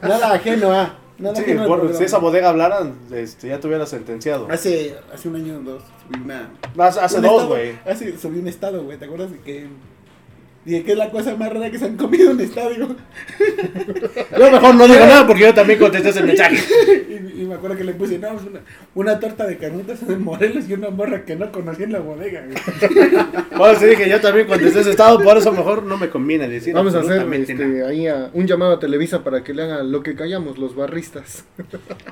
nada ajeno a. Nada Sí, ajeno al por- programa. si esa bodega hablaran, este, ya te hubiera sentenciado. Hace, hace un año o dos subí una. Hace, hace un dos, estado- güey. Hace, subí un estado, güey. ¿Te acuerdas de que. Dije que es la cosa más rara que se han comido en un estadio? Yo mejor no digo nada porque yo también contesté ese mensaje. y, y me acuerdo que le puse, no, una, una torta de carnitas en Morelos y una morra que no conocí en la bodega. Por eso dije, yo también contesté ese estado, por eso mejor no me conviene decir Vamos a hacer este, ahí a- un llamado a Televisa para que le hagan lo que callamos, los barristas.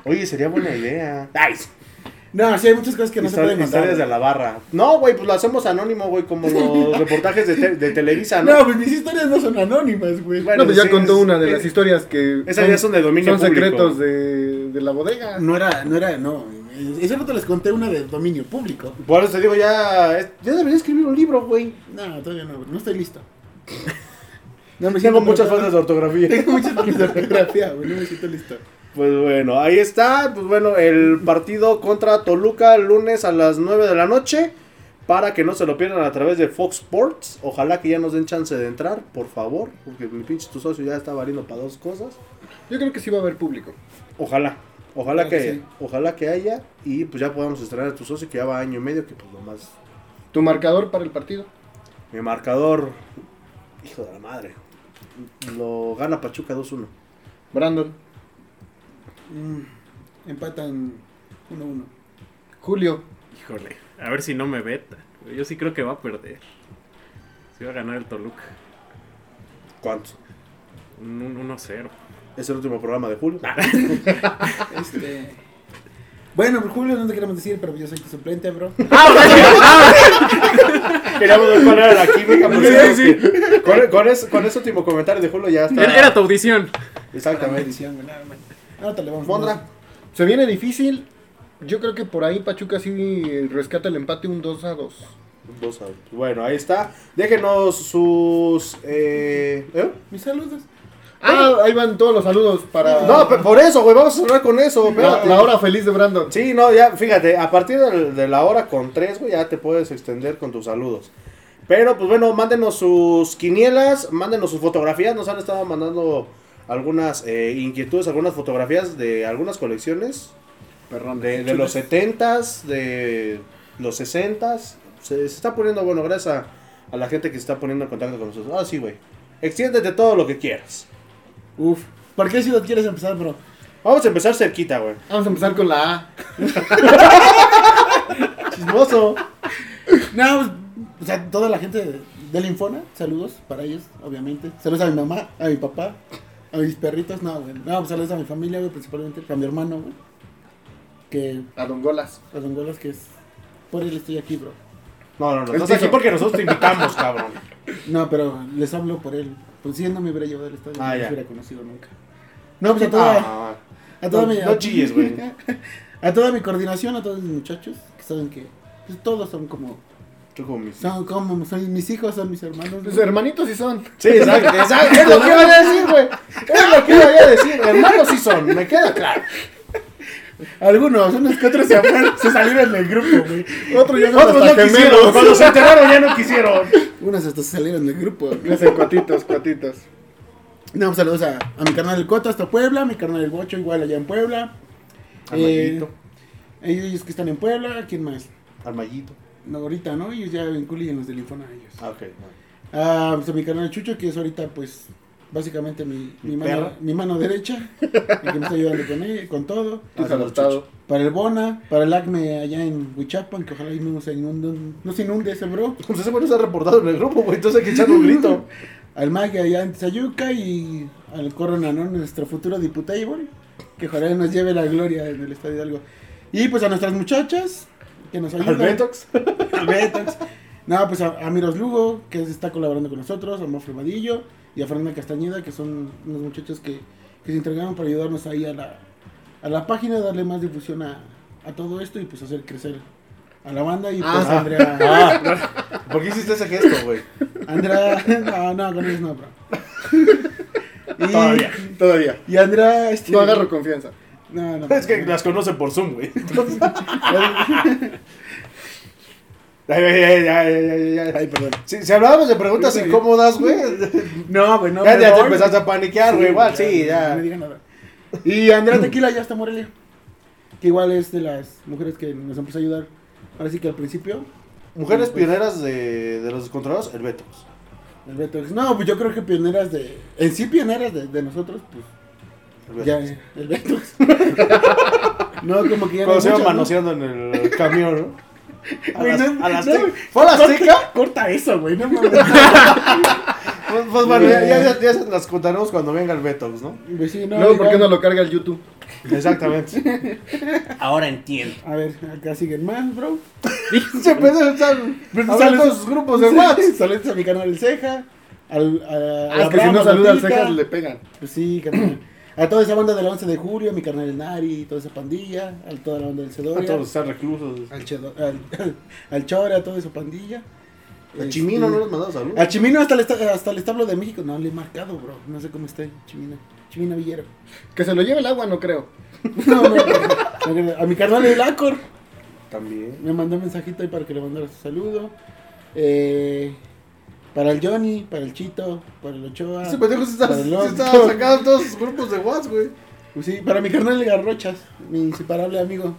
Oye, sería buena idea. Ay, No, sí hay muchas cosas que no se pueden contar. historias de la barra. No, güey, pues lo hacemos anónimo, güey, como los reportajes de, te- de Televisa, ¿no? No, pues mis historias no son anónimas, güey. Bueno, no, pues ya sí, contó es- una de es- las historias que esas ya son de dominio son público. secretos de, de la bodega. No era, no era, no. Ese rato les conté una de dominio público. Por eso te digo, ya, ya debería escribir un libro, güey. No, todavía no, no estoy listo. No me Tengo siento muchas preparado. faltas de ortografía. Tengo muchas faltas de ortografía, güey, no me siento listo. Pues bueno, ahí está. Pues bueno, el partido contra Toluca el lunes a las 9 de la noche. Para que no se lo pierdan a través de Fox Sports. Ojalá que ya nos den chance de entrar, por favor. Porque mi pinche tu socio ya está valiendo para dos cosas. Yo creo que sí va a haber público. Ojalá. Ojalá que, que sí. ojalá que haya. Y pues ya podamos estrenar a tu socio que ya va año y medio. Que pues nomás. ¿Tu marcador para el partido? Mi marcador. Hijo de la madre. Lo gana Pachuca 2-1. Brandon, Mm, empatan 1-1. Julio, Híjole, a ver si no me veta. Yo sí creo que va a perder. Sí va a ganar el Toluca. ¿Cuántos? Un un 1-0. Es el último programa de Julio. Este. Bueno, por Julio no te queremos decir, pero yo soy tu suplente, bro. Queríamos ver cuál era la química. porque Sí, sí. Con, con ese, con ese último comentario de Julio ya está. Era, era tu audición. Exactamente. maldición, güey, más. Ahorita le vamos Mondra. Se viene difícil. Yo creo que por ahí Pachuca sí rescata el empate un 2 a 2. Dos a- Bueno, ahí está. Déjenos sus. Eh, ¿eh? Mis saludos. Ah, ahí van todos los saludos para No, pero por eso, güey. Vamos a cerrar con eso. la, la hora feliz de Brandon. Sí, no, ya, fíjate, a partir del- de, la hora con tres, güey, ya te puedes extender con tus saludos. Pero, pues bueno, mándenos sus quinielas, mándenos sus fotografías. Nos han estado mandando algunas eh, inquietudes, algunas fotografías de algunas colecciones. De, de los 70s, de los 60s. Se, se está poniendo, bueno, gracias a, a la gente que se está poniendo en contacto con nosotros. Ah, sí, güey. Extiéndete todo lo que quieras. Uf. ¿Por qué si lo quieres empezar, bro? Vamos a empezar cerquita, güey. Vamos a empezar con la A. Chismoso. No, pues, o sea, toda la gente de- del Infona, saludos para ellos, obviamente. Saludos a mi mamá, a mi papá, a mis perritos, no, güey. No, pues saludos a mi familia, güey, principalmente a mi hermano, güey. Que, A Don Golas. a Don Golas, que es, por él estoy aquí, bro. No, no, no. Estás aquí porque nosotros te invitamos, cabrón. No, pero les hablo por él. Pues si él no me hubiera llevado al estadio, Ah, no ya. me hubiera conocido nunca. No, pues a toda, Ah, a toda no, mi... no chilles, güey. A toda mi coordinación, a todos mis muchachos, que saben que pues, todos son como, tú como mis- son como, son mis hijos, son mis hermanos. Güey. hermanitos sí son. Sí, exacto, exacto. Es lo que iba a decir, güey. Es lo que iba a decir. Hermanos sí son, me queda claro. Algunos, unos que otros se, fueron- se salieron del grupo, güey. Otros ya son Otros no quisieron. Cuando se enteraron ya no quisieron. Unos hasta se salieron del grupo. Hacen cuatitos, cuatitos. No, pues, saludos a, a mi carnal del Coto hasta Puebla, mi carnal del Bocho igual allá en Puebla. Armayito. Eh, ellos que están en Puebla, ¿quién más? Armayito. No, ahorita, ¿no? Ellos ya incluyen los del Infona a ellos. Ah, ok. Ah, pues a mi carnal Chucho, que es ahorita, pues, básicamente mi, mi, mano, mi mano derecha, el que me está ayudando con, él, con todo. Adoptado. Para el Bona, para el ACME allá en Huichapan, que ojalá ahí mismo se inunde, no se inunde ese bro. Pues ese no se ha reportado en el grupo, güey. Entonces hay que echarle un grito. Al Mag allá en Sayuca y al Coronanón, nuestro futuro diputable, que ojalá nos lleve la gloria en el Estadio Hidalgo. Y pues a nuestras muchachas, que nos ayudan. Al Betox. Al Betox. No, pues a, a Miros Lugo, que está colaborando con nosotros, a Mofre Vadillo y a Fernanda Castañeda, que son unos muchachos que, que se entregaron para ayudarnos ahí a la, a la página, darle más difusión a, a todo esto y pues hacer crecer a la banda. Y pues Ah. Andrea, Ah, ¿por qué hiciste ese gesto, güey? Andrea, no, no, con ellos no, bro. Y, Todavía. Todavía. Y Andrea, este, No agarro confianza. No, no. Es que las conocen por Zoom, güey. Entonces- Ay, ay, ay, ay, perdón. Si, si hablábamos de preguntas incómodas, güey. No, güey, no. ya, ya te empezaste a paniquear, güey. Igual, sí, No ya. me digan nada. Y Andrea Tequila ya está Morelia. Que igual es de las mujeres que nos empezó a ayudar. Ahora sí que al principio. Mujeres Pues, pioneras de, de los descontrolados, el Betox. El Beto. No, pues yo creo que pioneras de. En sí, pioneras de, de nosotros, pues. El Ya, el Beto. no, como que ya. Cuando no se iban muchas, ¿no? manoseando en el camión, ¿no? A Güey, las, no, a las no. ¿Fue a la Corta- Azteca? Corta eso, güey. No mames. Pues, pues bueno, ya, ya, ya se las contaremos cuando venga el Betox, ¿no? Pues sí, no, Luego, ¿por qué no lo carga el YouTube? Exactamente. Ahora entiendo. A ver, acá siguen más, bro. Se empezó a estar de sus grupos de WhatsApp. Saludos a mi canal El Ceja. Al, a, a Ah, es que si no a saluda al cejas le pegan. Pues sí, carnal. A toda esa banda del 11 de julio, mi carnal el Nari, toda esa pandilla, a toda la banda del A Cedoria, todos están reclusos. al, Chedo- al, al Chore, a toda esa pandilla. A Este, Chimino no les mandado salud. Al Chimino hasta el, hasta el establo de México, no le he marcado, bro. No sé cómo está Chimino. Chimino Villero. Que se lo lleve el agua, no creo. No, no, no, no, a mi carnal el Acor. También. Me mandó un mensajito ahí para que le mandara su saludo. Eh, para el Johnny, para el Chito, para el Ochoa. Ese pendejo se está sacando todos sus grupos de WhatsApp, güey. Pues sí, para mi carnal de Garrochas, mi inseparable amigo,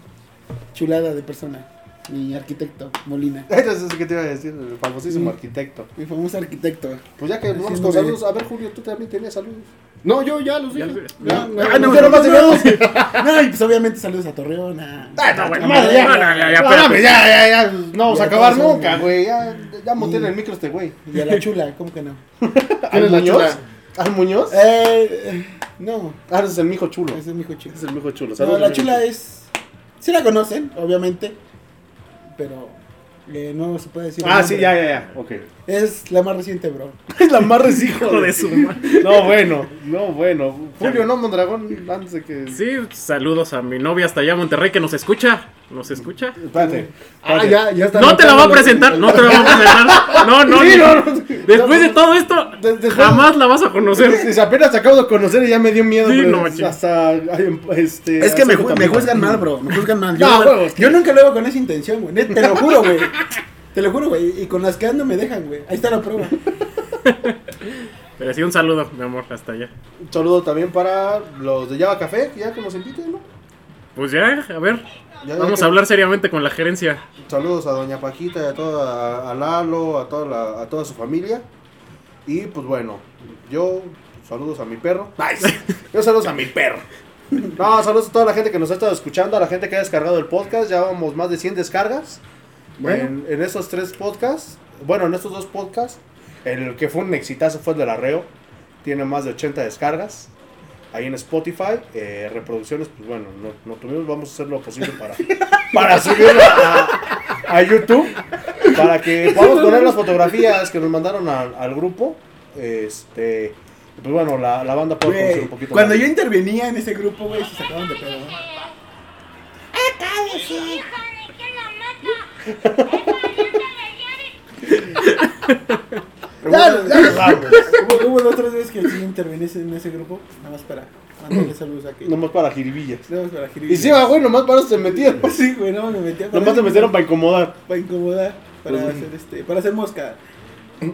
chulada de persona, mi arquitecto, Molina, Eso es lo que te iba a decir, el famosísimo Sí. arquitecto. mi famoso arquitecto. Pues ya que nos vamos con saludos. A ver, Julio, tú también tenías saludos. No, yo ya los dije. Ya, ah, no, no, nomás no, y pues obviamente saludos a Torreón, a... Ah, no, a madre, ya, no, ya, ya, ya, ya, ya. No vamos a acabar nunca, güey. Ya, ya monté en el micro este güey. Y a la chula, ¿cómo que no? ¿Al es la Muñoz? chula? ¿Al Muñoz? Eh, eh, no, Ah, es el mijo chulo. es mi hijo chulo. Es el mijo chulo. No, la mijo chula es... Sí la conocen, obviamente, pero Eh, no se puede decir. Ah, sí, ya, ya, ya. Ok. Es la más reciente, bro. Es la más reciente. Hijo de su madre. No, bueno, no, bueno. Julio, no, Mondragón, antes de que. Sí, saludos a mi novia hasta allá, Monterrey, que nos escucha. ¿Nos escucha? Espérate. Ah, ya, ya está. No te la va a presentar, no te la va a presentar. No, no, Sí, no, no. Después de todo esto, De- jamás la vas a conocer. Si apenas te acabo de conocer y ya me dio miedo. Sí, no, hasta. Este, Es que me, ju- juzgan mal, bro. Me juzgan mal. Yo, No, huevos. yo nunca lo hago con esa intención, güey. Te lo juro, güey. Te lo juro, güey. Y con las que ando me dejan, güey. Ahí está la prueba. Pero sí, un saludo, mi amor, hasta allá. Un saludo también para los de Java Café, ya que nos inviten, ¿no? Pues ya, a ver, Ya, vamos que- a hablar seriamente con la gerencia. Saludos a Doña Paquita y a toda a Lalo, a toda la- a toda su familia. Y pues bueno, yo saludos a mi perro. Sí. Yo saludos a mi perro. No, saludos a toda la gente que nos ha estado escuchando, a la gente que ha descargado el podcast. Ya vamos más de 100 descargas. Bueno. En, en esos tres podcasts, bueno, en estos dos podcasts, el que fue un exitazo fue el del arreo. Tiene más de 80 descargas. Ahí en Spotify, eh, reproducciones, pues bueno, no, no tuvimos, vamos a hacer lo posible para, para subirlo a, a YouTube, para que podamos poner las fotografías que nos mandaron al, al grupo. Este, pues bueno, la, la banda puede conocer un poquito Cuando más. yo intervenía en ese grupo, güey, se sacaban de pedo. ¿no? Ya, ya lo sabes. Hubo, hubo dos tres veces que sí intervení en ese grupo. Nada más para mandarle saludos aquí. Nomás para jiribillas. Nada más para Y sí, va, güey, nomás para eso se metieron. Sí, güey, no me metía. para Nomás se metieron para incomodar. Para incomodar. Para Pues, hacer este. Para hacer mosca.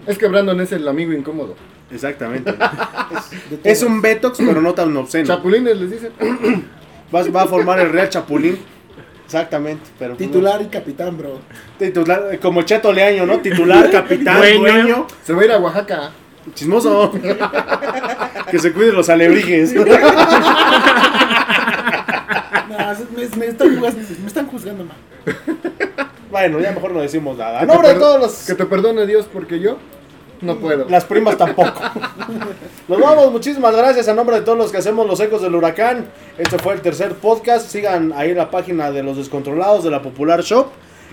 Es que Brandon es el amigo incómodo. Exactamente. de todo. Es un Betox, pero no tan obsceno. Chapulines les dicen. Va, va a formar el Real Chapulín. Exactamente. Pero pues, Titular y capitán, bro. Titular, eh, como Cheto Leaño, ¿no? Titular, capitán, Dueño. dueño. Se va a ir a Oaxaca. Chismoso. que se cuiden los alebrijes. No, me, me están juzgando, me están juzgando mal. bueno, ya mejor no decimos nada. Nombre de todos los. Que te perdone Dios porque yo no puedo. Las primas tampoco. Nos vamos, muchísimas gracias a nombre de todos los que hacemos los ecos del huracán. Este fue el tercer podcast. Sigan ahí la página de los descontrolados de la Popular Shop.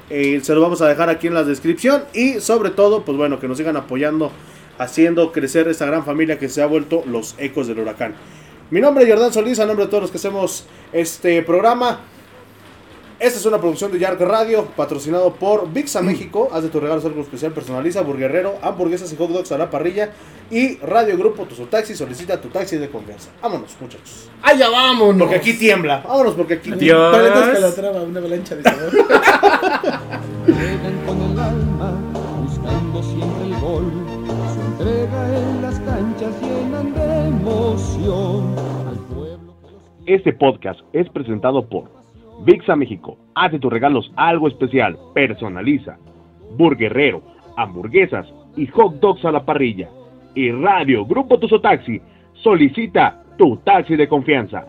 Eh, se lo vamos a dejar aquí en la descripción. Y sobre todo, pues bueno, que nos sigan apoyando, haciendo crecer esta gran familia que se ha vuelto los ecos del huracán. Mi nombre es Jordán Solís, a nombre de todos los que hacemos este programa. Esta es una producción de Yark Radio, patrocinado por Vixa México. Haz de tus regalos algo especial, personaliza, burguerrero, hamburguesas y hot dogs a la parrilla. Y Radio Grupo Tu Taxi, solicita tu taxi de confianza. Vámonos, muchachos. ¡Allá vámonos! Porque aquí tiembla. Vámonos, porque aquí tiembla. Dios. Paletas una avalancha de sabor. Juegan con el alma, buscando siempre el gol. Su entrega en las canchas llenan de emoción Este podcast es presentado por VIXA México. Hace tus regalos algo especial. Personaliza. Burguerrero, hamburguesas y hot dogs a la parrilla. Y Radio Grupo Tuzo Taxi. Solicita tu taxi de confianza.